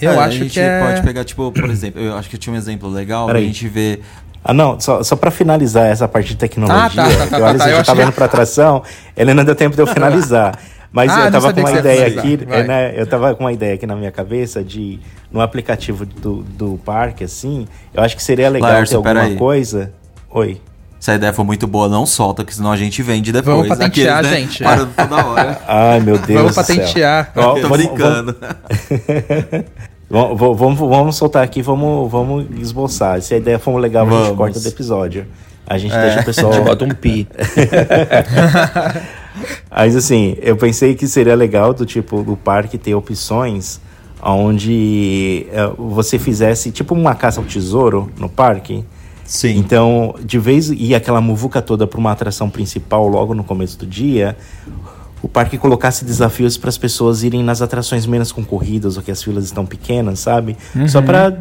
eu É, acho a gente que é. pode pegar, tipo, por exemplo, eu acho que eu tinha um exemplo legal, a Peraí. gente vê... Ah, não, só, só pra finalizar essa parte de tecnologia, Ah, tá, tá, tá, que o tá, Alisson tá, eu já tá achei- vendo pra atração, ele não deu tempo de eu finalizar. Mas Ah, eu tava com uma ideia aqui, é, né, eu tava com uma ideia aqui na minha cabeça de, no aplicativo do, do parque, assim, eu acho que seria legal Laércio, ter alguma peraí. coisa... Oi. Se a ideia for muito boa, não solta, que senão a gente vende depois. Vamos patentear, Aqueles, né? gente. Para toda hora. Ai, meu Deus Vamos do céu. patentear. Ó, Tô vamos- brincando. Vamos, vamos, vamos, vamos soltar aqui, vamos, vamos esboçar. Se a ideia for legal, a gente Vamos. corta do episódio. A gente É. deixa o pessoal... A gente bota um pi. Mas assim, eu pensei que seria legal do tipo do parque ter opções onde eh, você fizesse tipo uma caça ao tesouro no parque. Sim. Então, de vez ir aquela muvuca toda para uma atração principal logo no começo do dia, o parque colocasse desafios para as pessoas irem nas atrações menos concorridas ou que as filas estão pequenas, sabe? Só para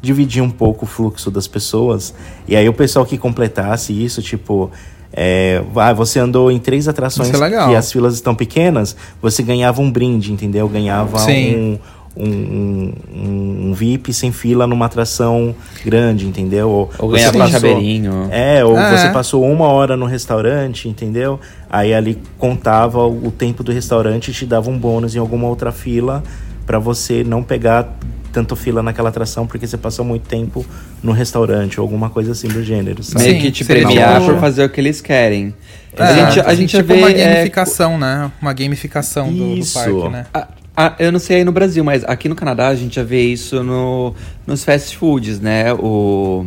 dividir um pouco o fluxo das pessoas. E aí o pessoal que completasse isso, tipo, é, ah, você andou em três atrações é legal. que as filas estão pequenas, você ganhava um brinde, entendeu? Ganhava Sim. um, um, um, um- VIP sem fila numa atração grande, entendeu? Ou, Ou um passou- chaveirinho. é, ou É. você passou uma hora no restaurante, entendeu? Aí ali contava o o tempo do restaurante e te dava um bônus em alguma outra fila pra você não pegar tanto fila naquela atração porque você passou muito tempo no restaurante ou alguma coisa assim do gênero, sabe? Meio que te premiar tipo- por fazer o que eles querem. É, a gente, a gente já tipo vê. uma é, gamificação, né? Uma gamificação do, do parque, né? a- a- eu não sei aí no Brasil, mas aqui no Canadá a gente já vê isso no, nos fast foods, né? O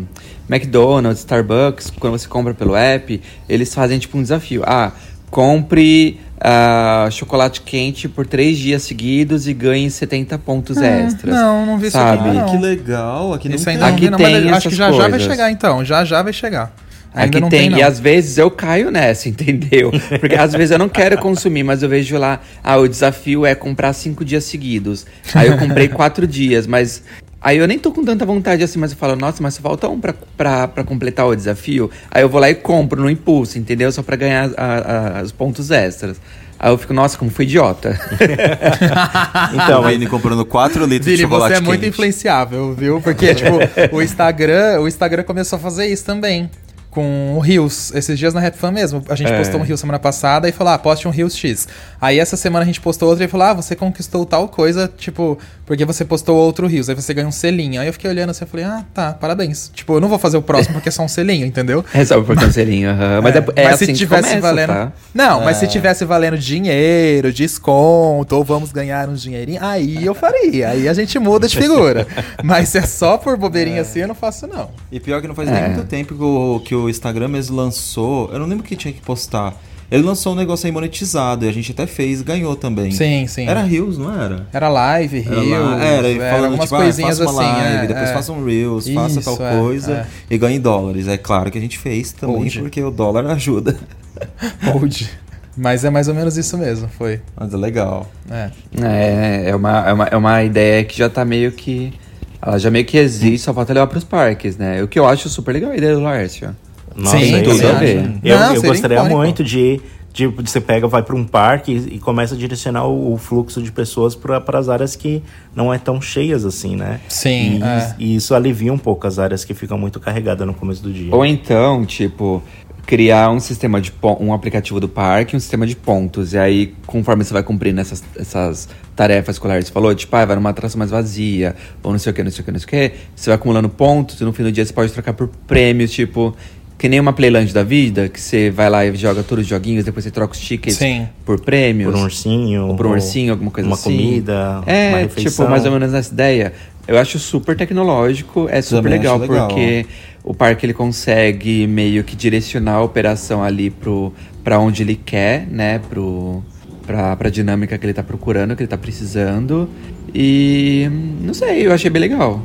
McDonald's, Starbucks, quando você compra pelo app, eles fazem tipo um desafio. Ah, compre ah, chocolate quente por três dias seguidos e ganhe 70 pontos extras. Não, não vi isso sabe? aqui, não. Que legal. Aqui Isso não ainda tem. não Aqui não, tem mas eu acho que já já vai coisas. chegar, então. Já já vai chegar. Ainda Aqui não tem, não. e às vezes eu caio nessa, entendeu? Porque às vezes eu não quero consumir, mas eu vejo lá, ah, o desafio é comprar cinco dias seguidos. Aí eu comprei quatro dias, mas. Aí eu nem tô com tanta vontade assim, mas eu falo, nossa, mas só falta um pra, pra, pra completar o desafio. Aí eu vou lá e compro no impulso, entendeu? Só pra ganhar a- a- os pontos extras. Aí eu fico, nossa, como fui idiota. Então, o Vini comprando 4 litros de Vini, chocolate você é muito quente. influenciável, viu? Porque, tipo, o Instagram, o Instagram começou a fazer isso também. Com o Rios. Esses dias na RapFan mesmo. A gente É. postou um Rios semana passada e falou, ah, poste um Rios X. Aí essa semana a gente postou outro e falou, ah, você conquistou tal coisa, tipo, porque você postou outro Rios. Aí você ganhou um selinho. Aí eu fiquei olhando assim e falei, ah, tá, parabéns. Tipo, eu não vou fazer o próximo porque é só um selinho, entendeu? Resolve por cancelinho, aham. Mas é, é mas assim se que tivesse começa, valendo. tá? Não, mas se tivesse valendo dinheiro, desconto, ou vamos ganhar uns dinheirinhos, aí eu faria. Aí a gente muda de figura. mas se é só por bobeirinha assim, eu não faço, não. E pior que não faz É. nem muito tempo que o, que o Instagram mesmo lançou. Eu não lembro o que tinha que postar. Ele lançou um negócio aí monetizado e a gente até fez, ganhou também. Sim, sim. Era Reels, não era? Era live, Era, Reels, lá- era, era falando algumas tipo, ah, coisinhas faça uma assim. live, é, depois é. faça um Reels, faça Isso, tal é, coisa é. e ganhe em dólares. É claro que a gente fez também, Hoje. porque o dólar ajuda. Old. Mas é mais ou menos isso mesmo, foi. Mas é legal. É. É, é uma, é, uma, é uma ideia que já tá meio que. Ela já meio que existe, só falta levar pros parques, né? O que eu acho super legal a ideia do Laércio. Nossa, Sim, eu- tudo eu, a ver. eu, Não, eu gostaria icônico. muito de, de você pega, vai para um parque e, e começa a direcionar o, o fluxo de pessoas para as áreas que não é tão cheias assim, né? Sim, E, é. e isso alivia um pouco as áreas que ficam muito carregadas no começo do dia. Ou então, tipo, criar um sistema de um aplicativo do parque, um sistema de pontos. E aí, conforme você vai cumprindo essas, essas tarefas que o Laércio falou, tipo, ah, vai numa atração mais vazia, ou não sei o que, não sei o que, não sei o que, você vai acumulando pontos e no fim do dia você pode trocar por prêmios, tipo. Que nem uma Playland da vida, que você vai lá e joga todos os joguinhos, depois você troca os tickets Sim. por prêmios. Por um ursinho. Ou por um ursinho, alguma coisa uma assim. comida, É, uma refeição. tipo, mais ou menos essa ideia. Eu acho super tecnológico, é super legal, legal. porque o parque ele consegue meio que direcionar a operação ali pro para onde ele quer, né, pro pra, pra dinâmica que ele tá procurando, que ele tá precisando. E não sei, eu achei bem legal.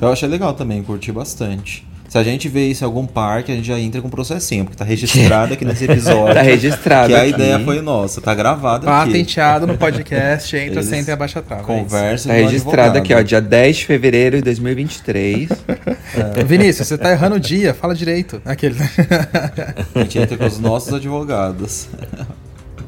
Eu achei legal também, curti bastante. Se a gente vê isso em algum parque, a gente já entra com um processinho, porque tá registrado aqui nesse episódio. Tá registrado Que a aqui. ideia foi nossa, tá gravado aqui. Patenteado no podcast, entra, Eles senta e abaixa a trava. é. Conversa Tá com o registrado aqui, ó, dia 10 de fevereiro de 2023. Vinícius, você tá errando o dia, fala direito. Aquele. A gente entra com os nossos advogados.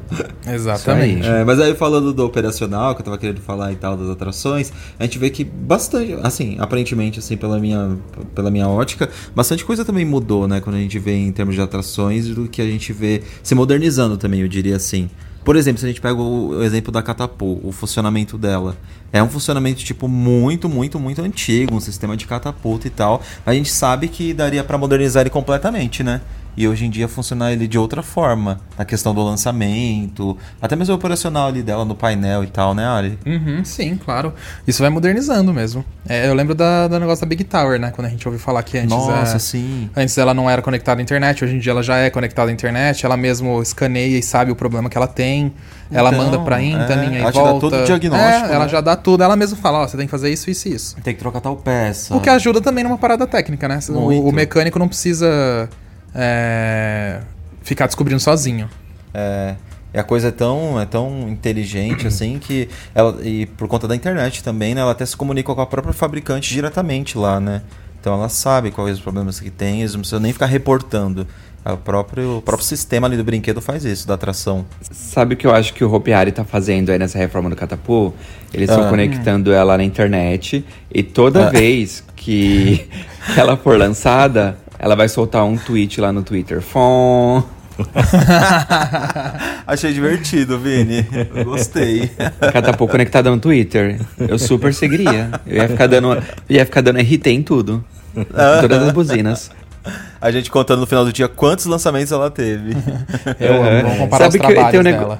Exatamente. É, mas aí falando do operacional, que eu tava querendo falar e tal, das atrações, a gente vê que bastante, assim, aparentemente, assim, pela minha, pela minha ótica, bastante coisa também mudou, né? Quando a gente vê em termos de atrações, do que a gente vê se modernizando também, eu diria assim. Por exemplo, se a gente pega o, exemplo da Catapult, o funcionamento dela. É um funcionamento, tipo, muito, muito, muito antigo, um sistema de catapulta e tal. A gente sabe que daria pra modernizar ele completamente, né? E hoje em dia funcionar ele de outra forma. Na questão do lançamento, até mesmo o operacional ali dela no painel e tal, né, Ari? Uhum, sim, claro. Isso vai modernizando mesmo. É, eu lembro da, do negócio da Big Tower, né? Quando a gente ouviu falar que antes. Nossa, é, sim. Antes ela não era conectada à internet, hoje em dia ela já é conectada à internet, ela mesmo escaneia e sabe o problema que ela tem. Ela Então, manda pra INTA, é, linha ela te dá volta. todo o diagnóstico, É, ela né? já dá tudo, ela mesma fala, ó, você tem que fazer isso, isso e isso. Tem que trocar tal peça. O que ajuda também numa parada técnica, né? O, o mecânico não precisa é, ficar descobrindo sozinho. É, e a coisa é tão, é tão inteligente assim que ela e por conta da internet também, né, ela até se comunica com a própria fabricante diretamente lá, né? Então ela sabe quais os problemas que tem, eles não precisam nem ficar reportando. O próprio, o próprio sistema ali do brinquedo faz isso, da atração. Sabe o que eu acho que o Hopiari tá fazendo aí nessa reforma do Catapult? Eles estão Ah. conectando ela na internet e toda Ah. vez que ela for lançada, ela vai soltar um tweet lá no Twitter. Fom. Achei divertido, Vini. Eu Gostei. Catapult conectada no Twitter. Eu super seguiria. Eu ia ficar dando, ia ficar dando RT em tudo. Em todas as buzinas. A gente contando no final do dia quantos lançamentos ela teve. Eu vamos comparar Sabe os que tem trabalhos um nego-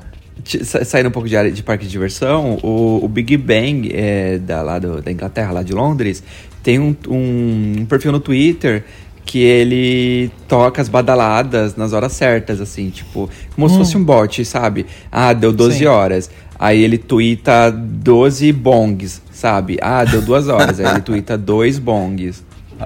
Saindo um pouco de área de parque de diversão, o, o Big Bang é, da, lá do- da Inglaterra, lá de Londres, tem um, um perfil no Twitter que ele toca as badaladas nas horas certas, assim, tipo, como se fosse um bot, sabe? Ah, deu 12 Sim. horas. Aí ele tuita 12 bongs, sabe? Ah, deu duas horas. Aí ele tuita dois bongs.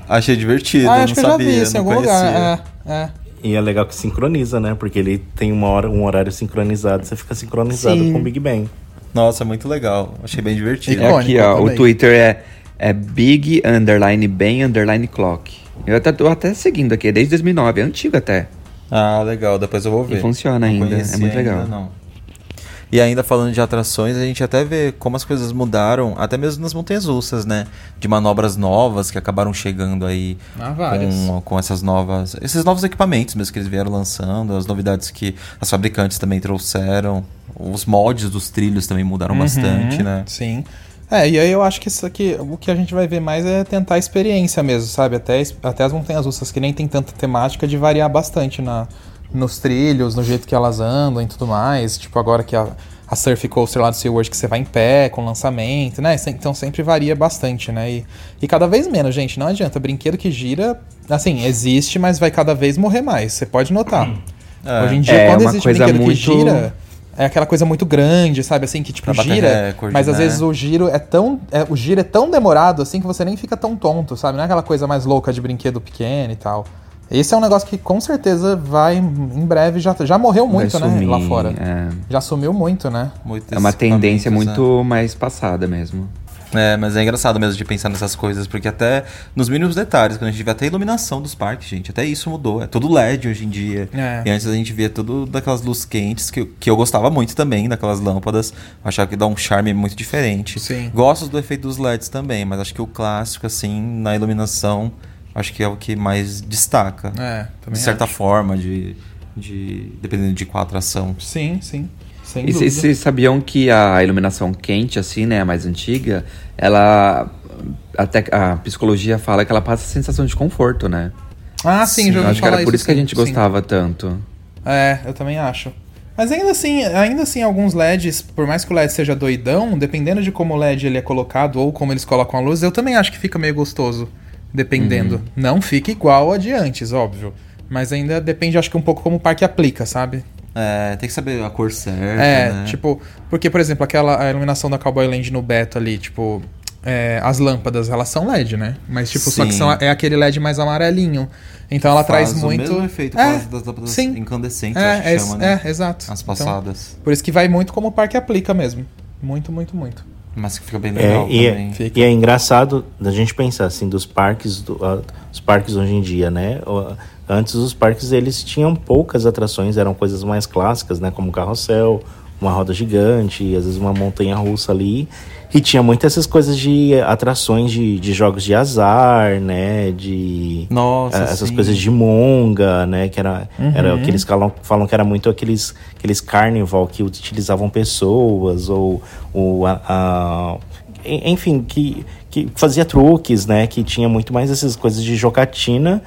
Achei divertido, Ah, não acho que eu já sabia, vi isso em não algum conhecia. lugar. É, é. E é legal que sincroniza, né? Porque ele tem uma hora, um horário sincronizado, você fica sincronizado Sim. com o Big Bang. Nossa, muito legal. Achei bem divertido. É aqui, ó. O também. Twitter é, é Big Underline Bang Underline Clock. Eu até, tô até seguindo aqui, é desde 2009, é antigo até. Ah, legal, depois eu vou ver. E funciona Não ainda, é muito legal. ainda, não. E ainda falando de atrações, a gente até vê como as coisas mudaram, até mesmo nas montanhas russas, né? De manobras novas que acabaram chegando aí Ah, várias. com, com essas novas. Esses novos equipamentos mesmo que eles vieram lançando, as novidades que as fabricantes também trouxeram. Os moldes dos trilhos também mudaram bastante, Uhum, né? Sim. É, e aí eu acho que isso aqui, o que a gente vai ver mais é tentar a experiência mesmo, sabe? Até, até as montanhas russas que nem tem tanta temática de variar bastante na, nos trilhos, no jeito que elas andam e tudo mais. Tipo, agora que a, a Surf Coaster lá do SeaWorld que você vai em pé, com lançamento, né? Então sempre varia bastante, né? E, e cada vez menos, gente, não adianta. Brinquedo que gira, assim, existe, mas vai cada vez morrer mais. Você pode notar. É. Hoje em dia, É, quando uma existe coisa brinquedo muito- que gira, é aquela coisa muito grande, sabe? Assim, que tipo Pra gira, recorde, mas às né? vezes o giro é tão. é, o giro é tão demorado assim que você nem fica tão tonto, sabe? Não é aquela coisa mais louca de brinquedo pequeno e tal. Esse é um negócio que com certeza vai em breve já, já morreu muito, Vai né? sumir, Lá fora. É, Já sumiu muito, né? Muitos é uma tendência né? muito mais passada mesmo. É, mas é engraçado mesmo de pensar nessas coisas, porque até nos mínimos detalhes, quando a gente vê até a iluminação dos parques, gente, até isso mudou. É todo LED hoje em dia. É. E antes a gente via tudo daquelas luzes quentes, que, eu- que eu gostava muito também, daquelas lâmpadas. Achava que dá um charme muito diferente. Sim. Gosto do efeito dos LEDs também, mas acho que o clássico, assim, na iluminação, acho que é o que mais destaca. É, também de certa acho. forma, de, de. dependendo de qual atração. Sim, sim. Sem E vocês sabiam que a iluminação quente, assim, né, a mais antiga, ela. Até a psicologia fala que ela passa a sensação de conforto, né? Ah, sim, já Eu ouvi acho que era por isso que a sim, gente sim. gostava tanto. É, eu também acho. Mas ainda assim, ainda assim, alguns LEDs, por mais que o LED seja doidão, dependendo de como o LED ele é colocado ou como eles colocam a luz, eu também acho que fica meio gostoso. dependendo. Uhum. Não fica igual a de antes, óbvio. Mas ainda depende, acho que um pouco como o parque aplica, sabe? É, tem que saber a cor certa, É, né? tipo, porque, por exemplo, aquela a iluminação da Cowboy Land no Beto ali, tipo, é, as lâmpadas, elas são LED, né? Mas, tipo, só que Sim. são, é aquele LED mais amarelinho. Então ela Faz traz o muito. mesmo efeito é, das lâmpadas sim. incandescentes, É, acho que é, chama, né? é, exato. As Então, passadas. por isso que vai muito como o parque aplica mesmo. Muito, muito, muito. Mas que fica bem legal É, e, também. é, e é engraçado da gente pensar assim dos parques, do, ah, os parques hoje em dia, né? O- Antes os parques eles tinham poucas atrações, eram coisas mais clássicas, né? Como carrossel, uma roda gigante, às vezes uma montanha russa ali. E tinha muitas essas coisas de atrações de, de jogos de azar, né? De Nossa, ah, essas sim. coisas de monga, né? Que era, era Uhum. o que eles falam, falam que era muito aqueles, aqueles carnival que utilizavam pessoas ou, ou a, a- en- enfim, que, que fazia truques, né? Que tinha muito mais essas coisas de jogatina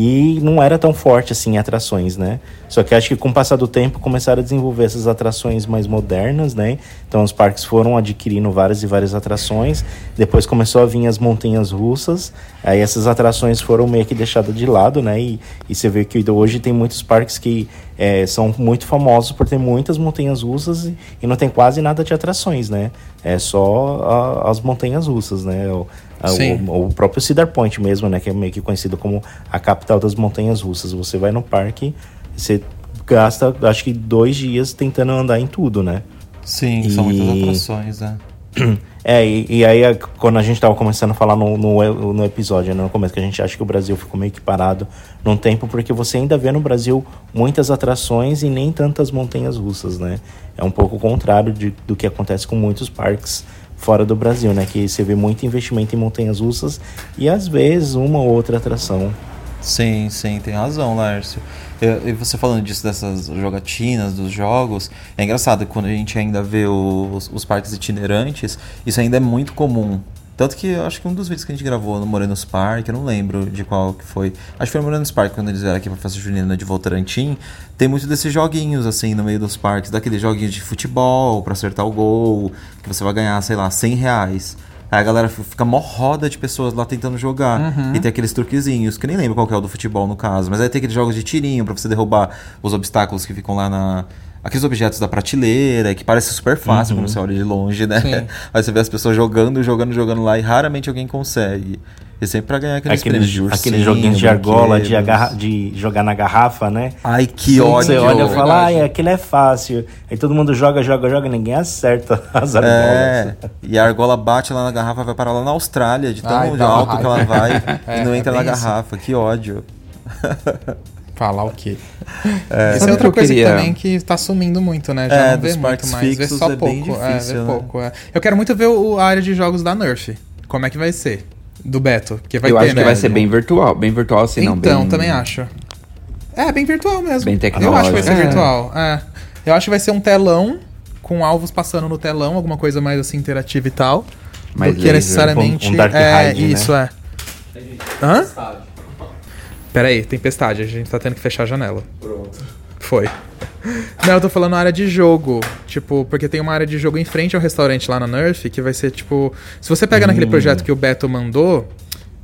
e não era tão forte assim em atrações, né? Só que acho que com o passar do tempo começaram a desenvolver essas atrações mais modernas, né? Então os parques foram adquirindo várias e várias atrações. Depois começou a vir as montanhas russas. Aí essas atrações foram meio que deixadas de lado, né? E, e você vê que hoje tem muitos parques que eh, são muito famosos por ter muitas montanhas russas e, e não tem quase nada de atrações, né? É só a- as montanhas russas, né? Sim. O, o próprio Cedar Point mesmo, né? Que é meio que conhecido como a capital das montanhas russas. Você vai no parque, você gasta, acho que dois dias tentando andar em tudo, né? Sim, são E- muitas atrações, né? É, e, e aí quando a gente tava começando a falar no, no, no episódio, né, no começo, que a gente acha que o Brasil ficou meio que parado num tempo, porque você ainda vê no Brasil muitas atrações e nem tantas montanhas russas, né? É um pouco o contrário de, do que acontece com muitos parques fora do Brasil, né? Que você vê muito investimento em montanhas russas e às vezes uma ou outra atração. Sim, sim, tem razão, Lércio. E, você falando disso, dessas jogatinas, dos jogos, é engraçado quando a gente ainda vê os, os parques itinerantes, isso ainda é muito comum. Tanto que eu acho que um dos vídeos que a gente gravou no Morenos Park, eu não lembro de qual que foi. Acho que foi no Morenos Park, quando eles vieram aqui pra festa junina de Votorantim. Tem muito desses joguinhos, assim, no meio dos parques. Daqueles joguinhos de futebol, pra acertar o gol, que você vai ganhar, sei lá, 100 reais. Aí a galera fica mó roda de pessoas lá tentando jogar. Uhum. E tem aqueles truquezinhos, que eu nem lembro qual que é o do futebol no caso. Mas aí tem aqueles jogos de tirinho pra você derrubar os obstáculos que ficam lá na. Aqueles objetos da prateleira, que parece super fácil Uhum. quando você olha de longe, né? Sim. Aí você vê as pessoas jogando, jogando, jogando lá e raramente alguém consegue. E sempre pra ganhar aqueles, prêmios aqueles joguinhos de argola, de, agarra- de jogar na garrafa, né? Ai, que Sim, ódio. Você olha e fala, Verdade. ah, aquilo é fácil. Aí todo mundo joga, joga, joga, ninguém acerta as argolas. É, e a argola bate lá na garrafa, vai parar lá na Austrália, de tão Ai, alto que ela vai É, e não entra é na isso. garrafa. Que ódio. Falar o quê? Sabe Isso é outra que coisa queria- também que tá sumindo muito, né? Já É, não vê muito mais, vê só é pouco. bem é, difícil, vê né? pouco. é. Eu quero muito ver o, a área de jogos da Nerf. Como é que vai ser? Do Beto. Porque vai eu ter, acho que né? vai ser bem virtual. Bem virtual, assim, não. Então, bem... também acho. É, bem virtual mesmo. Bem Eu acho que vai ser tecnológico. É. virtual. É. Eu acho que vai ser um telão com alvos passando no telão, alguma coisa mais assim interativa e tal. Mais do que laser. necessariamente. Um- um Dark é, Ride, né? isso é. Hã? Pera aí, tempestade, a gente tá tendo que fechar a janela. Pronto. Foi. Não, eu tô falando na área de jogo. Tipo, porque tem uma área de jogo em frente ao restaurante lá na Nerf, que vai ser tipo. Se você pega naquele projeto que o Beto mandou,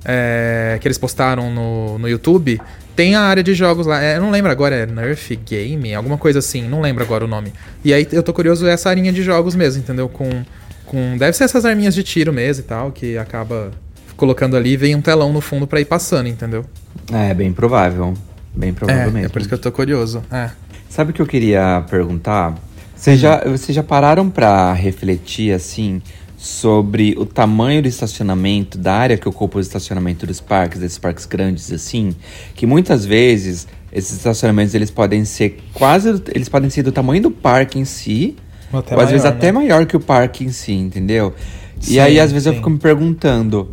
é, que eles postaram no, no YouTube, tem a área de jogos lá. É, eu não lembro agora, é Nerf Game, alguma coisa assim, não lembro agora o nome. E aí eu tô curioso essa arinha de jogos mesmo, entendeu? Com. com deve ser essas arminhas de tiro mesmo e tal, que acaba colocando ali e vem um telão no fundo pra ir passando, entendeu? É, bem provável. Bem provável É, mesmo. é por isso que eu tô curioso. É. Sabe o que eu queria perguntar? Vocês já, vocês já pararam pra refletir, assim, sobre o tamanho do estacionamento, da área que ocupa o estacionamento dos parques, desses parques grandes, assim? Que muitas vezes esses estacionamentos, eles podem ser quase... Eles podem ser do tamanho do parque em si, Ou ou às vezes maior, até né? maior que o parque em si, entendeu? Sim, e aí, às vezes, eu sim. fico me perguntando...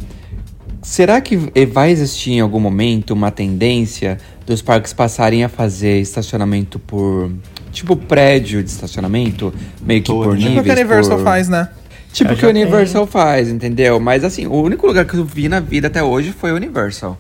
Será que vai existir em algum momento uma tendência dos parques passarem a fazer estacionamento por. Tipo, prédio de estacionamento? Meio que por Tipo níveis? o que a Universal por- faz, né? Tipo É, o que a tem. Universal faz, entendeu? Mas assim, o único lugar que eu vi na vida até hoje foi a Universal.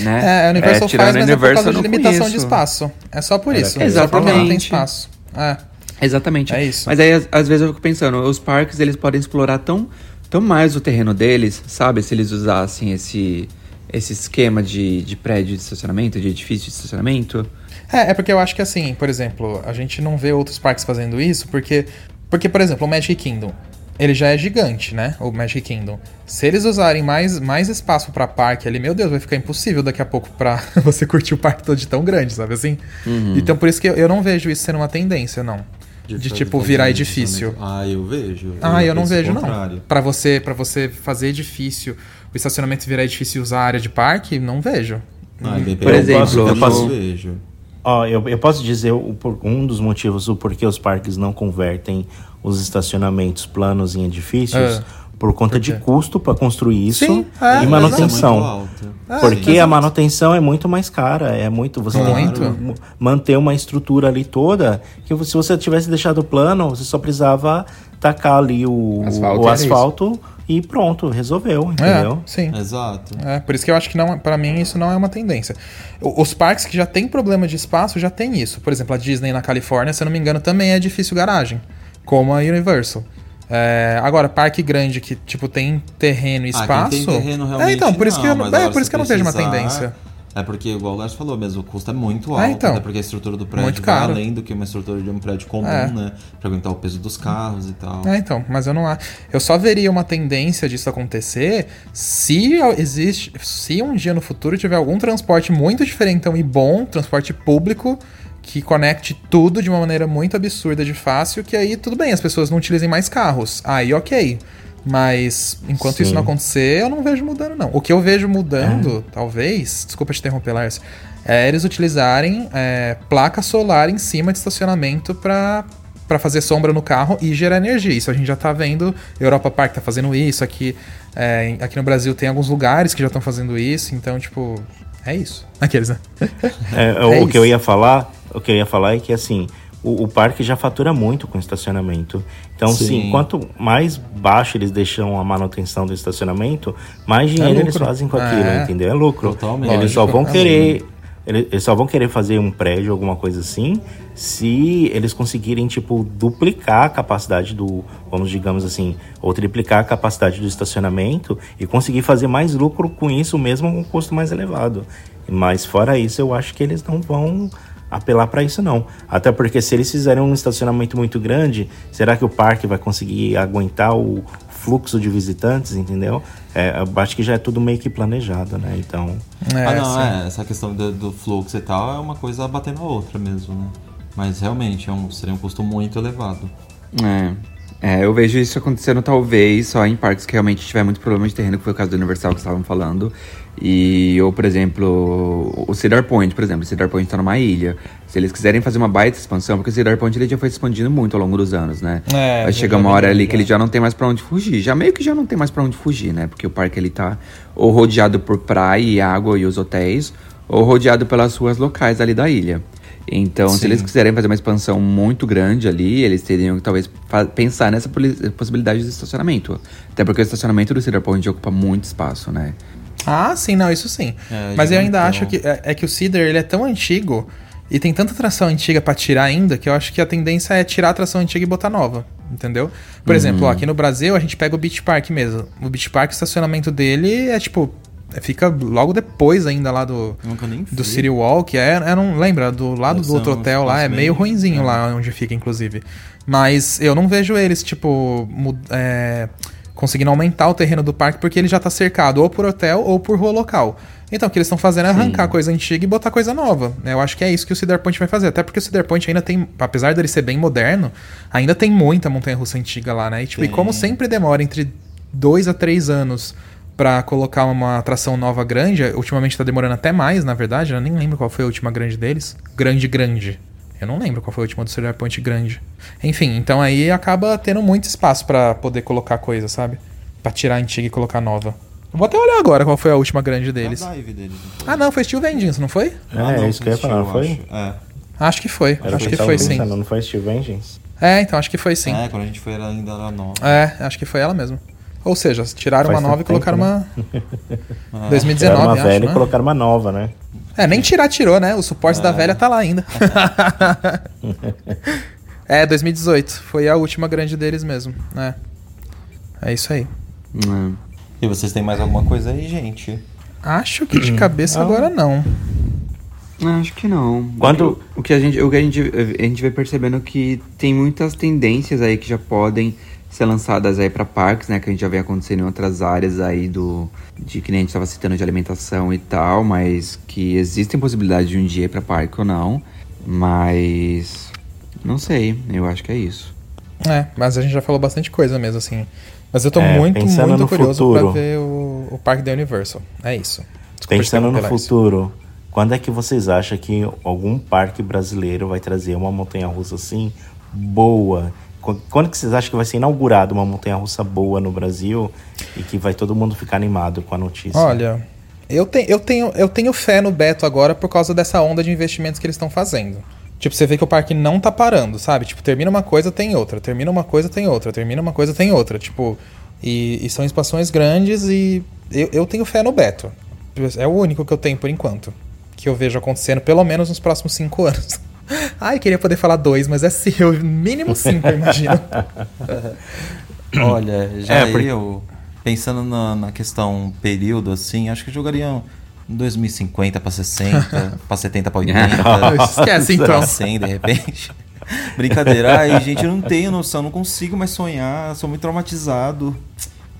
Né? É, a Universal tirando faz, mas é por causa eu de limitação de conheço. espaço. É só por isso. Só porque não tem Exatamente. espaço. É. Exatamente. É isso. Mas aí, às, às vezes, eu fico pensando, os parques, eles podem explorar tão, tão mais o terreno deles, sabe? Se eles usassem esse, esse esquema de, de prédio de estacionamento, de edifício de estacionamento? É, é porque eu acho que assim, por exemplo, a gente não vê outros parques fazendo isso, porque, porque por exemplo, o Magic Kingdom, ele já é gigante, né? O Magic Kingdom. Se eles usarem mais, mais espaço para parque ali, meu Deus, vai ficar impossível daqui a pouco pra você curtir o parque todo de tão grande, sabe assim? Uhum. Então por isso que eu, eu não vejo isso sendo uma tendência, não. De, fazer- tipo virar edifício. Ah, eu vejo. Ah, eu não vejo não. contrário. Pra você, para você fazer edifício, o estacionamento virar edifício e usar a área de parque, não vejo. Ah, Por eu exemplo, posso- eu eu posso- vejo. Ó, eu, eu posso dizer o, por- um dos motivos do porquê os parques não convertem os estacionamentos planos em edifícios Ah, por conta por de custo para construir isso Sim, é, e Muito manutenção. alto. Ah, Porque sim. a manutenção é muito mais cara, é muito você tem Muito. que m- manter uma estrutura ali toda que se você tivesse deixado plano, você só precisava tacar ali o Asfalto o e asfalto e pronto, resolveu, É, entendeu? sim. Exato. É, por isso que eu acho que não, para mim isso não é uma tendência. Os parques que já têm problema de espaço já tem isso. Por exemplo, a Disney na Califórnia, se eu não me engano, também é difícil garagem, como a Universal. É, agora, parque grande que tipo tem terreno e Ah, espaço. tem terreno realmente é, então, por isso que eu, não, não- é, por isso que eu não vejo uma tendência. É porque, igual o Lars falou mesmo, o custo é muito É, alto, então. né? Porque a estrutura do prédio vai além do que uma estrutura de um prédio comum, É. né? Pra aguentar o peso dos carros e tal. É, então, mas eu não acho. Eu só veria uma tendência disso acontecer se existe. Se um dia no futuro tiver algum transporte muito diferentão e bom, transporte público, que conecte tudo de uma maneira muito absurda de fácil, que aí tudo bem, as pessoas não utilizem mais carros. Aí ok. Mas enquanto isso Sim. não acontecer, eu não vejo mudando, não. O que eu vejo mudando, talvez, desculpa te interromper, Lars, é eles utilizarem é, placa solar em cima de estacionamento para para fazer sombra no carro e gerar energia. Isso a gente já tá vendo. Europa Park tá fazendo isso. Aqui, é, aqui no Brasil tem alguns lugares que já estão fazendo isso. Então, tipo, é isso. Aqueles, né? É, É o que eu isso. ia falar, o que eu ia falar é que assim, o, o parque já fatura muito com estacionamento. Então, Sim. sim, quanto mais baixo eles deixam a manutenção do estacionamento, mais dinheiro eles lucro. fazem com aquilo, É. entendeu? É lucro. Totalmente. Eles só vão é querer eles, só vão querer fazer um prédio, alguma coisa assim, se eles conseguirem, tipo, duplicar a capacidade do, vamos digamos assim, ou triplicar a capacidade do estacionamento e conseguir fazer mais lucro com isso mesmo com um custo mais elevado. Mas fora isso, eu acho que eles não vão apelar para isso não. Até porque se eles fizerem um estacionamento muito grande, será que o parque vai conseguir aguentar o fluxo de visitantes, entendeu? É, eu acho que já é tudo meio que planejado, né? Então, É, ah, não, sim. é. Essa questão do, do fluxo e tal é uma coisa batendo a outra mesmo, né? Mas realmente é um, seria um custo muito elevado. É. É, eu vejo isso acontecendo talvez só em parques que realmente tiver muito problema de terreno, que foi o caso do Universal que estavam falando. E, ou, por exemplo, o Cedar Point, por exemplo. O Cedar Point tá numa ilha. Se eles quiserem fazer uma baita expansão, porque o Cedar Point ele já foi expandindo muito ao longo dos anos, né? É, chegar já uma vi hora ali que ele já. não tem mais pra onde fugir. Já meio que já não tem mais pra onde fugir, né? Porque o parque ele tá ou rodeado por praia e água e os hotéis, ou rodeado pelas ruas locais ali da ilha. Então, se Sim. eles quiserem fazer uma expansão muito grande ali, eles teriam que talvez pensar nessa possibilidade de estacionamento. Até porque o estacionamento do Cedar Point ocupa muito espaço, né? Ah, sim, não, isso sim. É, Mas eu ainda acho que é, é que o Cedar ele é tão antigo e tem tanta atração antiga pra tirar ainda que eu acho que a tendência é tirar a atração antiga e botar nova, entendeu? Por exemplo, ó, aqui no Brasil a gente pega o Beach Park mesmo. O Beach Park, o estacionamento dele é tipo é, fica logo depois ainda lá do do. City Walk, é, é não lembra do lado Deve do outro ser um hotel lá, é meio bem- ruinzinho é. lá onde fica inclusive. Mas eu não vejo eles tipo é, conseguindo aumentar o terreno do parque porque ele já tá cercado ou por hotel ou por rua local. Então o que eles estão fazendo é arrancar coisa antiga e botar coisa nova. Eu acho que é isso que o Cedar Point vai fazer, até porque o Cedar Point ainda tem, apesar dele ser bem moderno, ainda tem muita montanha russa antiga lá, né? E, tipo, e como sempre demora entre dois a três anos pra colocar uma atração nova grande. Ultimamente tá demorando até mais, na verdade. Eu nem lembro qual foi a última grande deles. Grande, grande. Eu não lembro qual foi a última do Cedar Point grande. Enfim, então aí acaba tendo muito espaço pra poder colocar coisa, sabe? Pra tirar a antiga e colocar nova. Vou até olhar agora qual foi a última grande deles. É a dive deles, não foi? Ah, não, foi Steel Vengeance, não foi? é, não, isso que eu ia foi falar, foi? acho. É. Acho que foi. Era acho que foi sim. pensando, Não foi Steel Vengeance? É, então acho que foi sim. É, quando a gente foi ela ainda era nova. É, acho que foi ela mesmo. Ou seja, tiraram Faz uma nova e colocaram tempo, uma. Ah, 2019, Tiraram uma acho, velha né? e colocaram uma nova, né? É, nem tirar, tirou, né? O suporte da velha tá lá ainda. é, 2018. Foi a última grande deles mesmo. É. É isso aí. Hum. E vocês têm mais alguma coisa aí, gente? Acho que de cabeça agora não. Acho que não. Quando- O que a gente, o que a gente, a gente vai percebendo que tem muitas tendências aí que já podem ser lançadas aí para parques, né? Que a gente já vem acontecendo em outras áreas aí do de que nem a gente estava citando de alimentação e tal, mas que existem possibilidades de um dia ir para parque ou não, mas não sei. Eu acho que é isso. É, mas a gente já falou bastante coisa mesmo, assim. Mas eu tô É, muito, muito no curioso futuro. pra ver o, o parque da Universal. É isso. Desculpa Pensando no futuro, quando é que vocês acham que algum parque brasileiro vai trazer uma montanha-russa assim boa? Qu- Quando que vocês acham que vai ser inaugurada uma montanha-russa boa no Brasil e que vai todo mundo ficar animado com a notícia? Olha, eu, te, eu, tenho, eu tenho fé no Beto agora por causa dessa onda de investimentos que eles estão fazendo. Tipo, você vê que o parque não tá parando, sabe? Tipo, termina uma coisa, tem outra. Termina uma coisa, tem outra. Termina uma coisa, tem outra. Tipo, e, e são expansões grandes e eu, eu tenho fé no Beto. É o único que eu tenho por enquanto. Que eu vejo acontecendo, pelo menos nos próximos cinco anos. Ai, queria poder falar dois, mas é sim, eu- mínimo cinco, eu imagino. Olha, já É, porque- eu, pensando na, na questão período, assim, acho que eu jogaria um 2050 pra 60, pra 70 pra 80. Esquece, então. pra 100, de repente. Brincadeira. Ai, gente, eu não tenho noção, não consigo mais sonhar, sou muito traumatizado.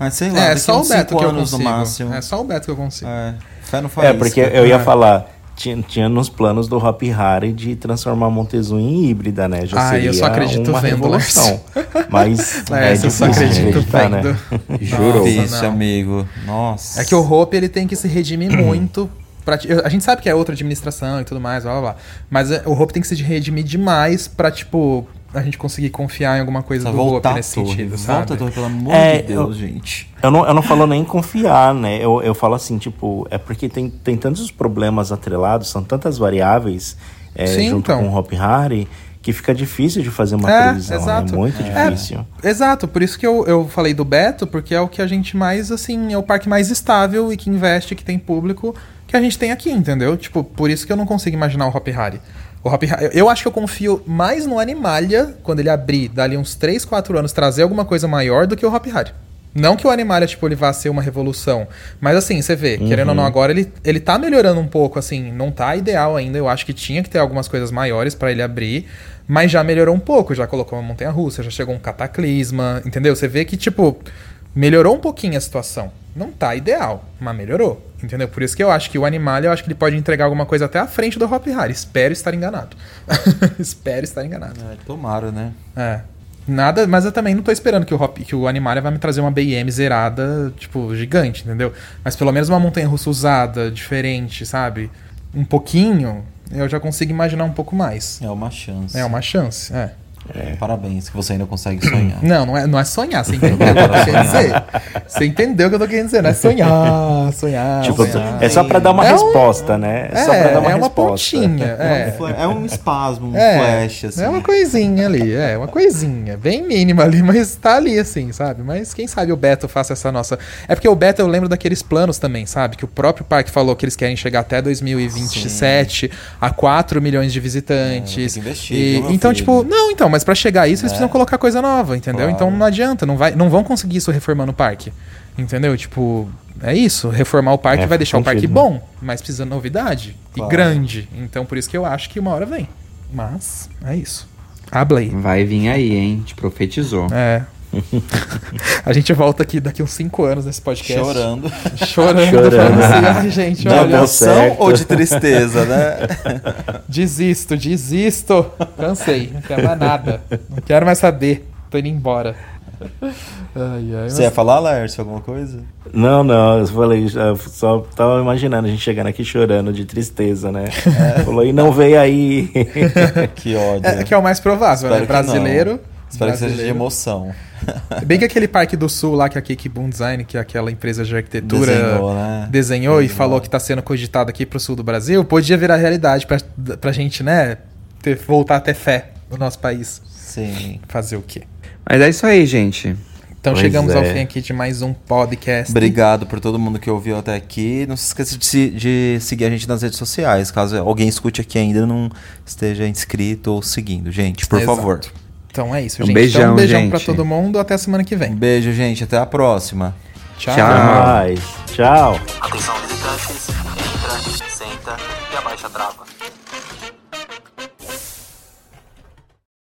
Ah, sei lá, É, só o Beto que eu anos no consigo. máximo. É só o Beto que eu consigo. É, fé no É, porque eu ia É. falar, tinha, tinha nos planos do Hop Harry de transformar Montezuma em híbrida, né? Já Ah, seria eu só acredito uma vendo, revolução. Mas é Lércio, eu só acredito né? vendo. Jurou. Nossa, Isso, não. amigo. Nossa. É que o Hope ele tem que se redimir muito. Pra, a gente sabe que é outra administração e tudo mais, blá blá blá. Mas é, o Hope tem que se redimir demais pra, tipo, a gente conseguir confiar em alguma coisa Precisa do nesse torre. sentido, Volta a sabe? torre, pelo amor É, de Deus, eu- gente. Eu não, eu não falo nem confiar, né? Eu, eu falo assim, tipo, é porque tem, tem tantos problemas atrelados, são tantas variáveis é, Sim, junto então. com o Hop Harry que fica difícil de fazer uma É, previsão, exato. né? Muito É, difícil. Exato, por isso que eu, eu falei do Beto, porque é o que a gente mais, assim, é o parque mais estável e que investe, que tem público, que a gente tem aqui, entendeu? Tipo, por isso que eu não consigo imaginar o Hop Harry. O Hop eu acho que eu confio mais no Animalia, quando ele abrir, dali uns 3, 4 anos, trazer alguma coisa maior do que o Hop Harry. Não que o Animalia, tipo, ele vá ser uma revolução. Mas assim, você vê, querendo ou não, agora ele, ele tá melhorando um pouco, assim, não tá ideal ainda. Eu acho que tinha que ter algumas coisas maiores pra ele abrir. Mas já melhorou um pouco, já colocou uma montanha russa, já chegou um cataclisma, entendeu? Você vê que, tipo, melhorou um pouquinho a situação. Não tá ideal, mas melhorou, entendeu? Por isso que eu acho que o Animalia, eu acho que ele pode entregar alguma coisa até à frente do Hop Harry. Espero estar enganado. Espero estar enganado. É, tomara, né? É. Nada, mas eu também não tô esperando que o, Hop, que o Animalia vai me trazer uma BM zerada, tipo, gigante, entendeu? Mas pelo menos uma montanha russa usada, diferente, sabe? Um pouquinho, eu já consigo imaginar um pouco mais. É uma chance. É uma chance, é. Parabéns, que você ainda consegue sonhar. Não, não é, não é sonhar, você entendeu o que eu tô querendo dizer. Você entendeu o que eu tô querendo dizer, não é sonhar, sonhar. Tipo, sonhar. é só pra dar uma É um- resposta, né? É, só pra dar uma é uma resposta. pontinha. É, um É. é um espasmo, um É, flash, assim. é uma coisinha ali, é uma coisinha, bem mínima ali, mas tá ali assim, sabe? Mas quem sabe o Beto faça essa nossa. É porque o Beto eu lembro daqueles planos também, sabe? Que o próprio parque falou que eles querem chegar até 2027 a 4 milhões de visitantes. É, tem que investir, E- então, filho? tipo, não, então, mas pra chegar a isso eles É. precisam colocar coisa nova, entendeu? Claro. Então não adianta, não, vai, não vão conseguir isso reformando o parque. Entendeu? Tipo, é isso. Reformar o parque É, vai deixar o parque sentido, bom, mas precisa de novidade Claro. e grande. Então por isso que eu acho que uma hora vem. Mas é isso. Hablei. Vai vir aí, hein? Te profetizou. É. a gente volta aqui daqui uns 5 anos nesse podcast. Chorando. Chorando. Chorando. falando assim, Ai, gente, De Não olha. emoção ou de tristeza, né? Desisto, desisto. Cansei. Não quero mais nada. Não quero mais saber. Tô indo embora. Ai, ai, Você ia falar, Lércio, alguma coisa? Não, não, eu falei, eu só tava imaginando a gente chegando aqui chorando de tristeza, né? Falou, e não veio aí. Que ódio. É, que é o mais provável, Espero né? que não. Brasileiro. Espero que seja de brasileiro. emoção. Bem que aquele Parque do Sul lá, que é a Cake Boom Design, que é aquela empresa de arquitetura Desenhou, né? desenhou e Desenhou. falou que tá sendo cogitado aqui pro sul do Brasil, podia virar realidade pra, pra gente, né? Ter, voltar a ter fé no nosso país. Sim. Fazer o quê? Mas é isso aí, gente. Então Pois chegamos ao é. fim aqui de mais um podcast. Obrigado por todo mundo que ouviu até aqui. Não se esqueça de, de seguir a gente nas redes sociais, caso alguém escute aqui ainda e não esteja inscrito ou seguindo. Gente, por Exato. favor. Então é isso, Um gente. beijão, então, um beijão gente. pra todo mundo. Até a semana que Um vem. beijo, gente. Até a próxima. Tchau. Tchau. Tchau. Atenção, visitante. touches, entra, senta e abaixa a trava.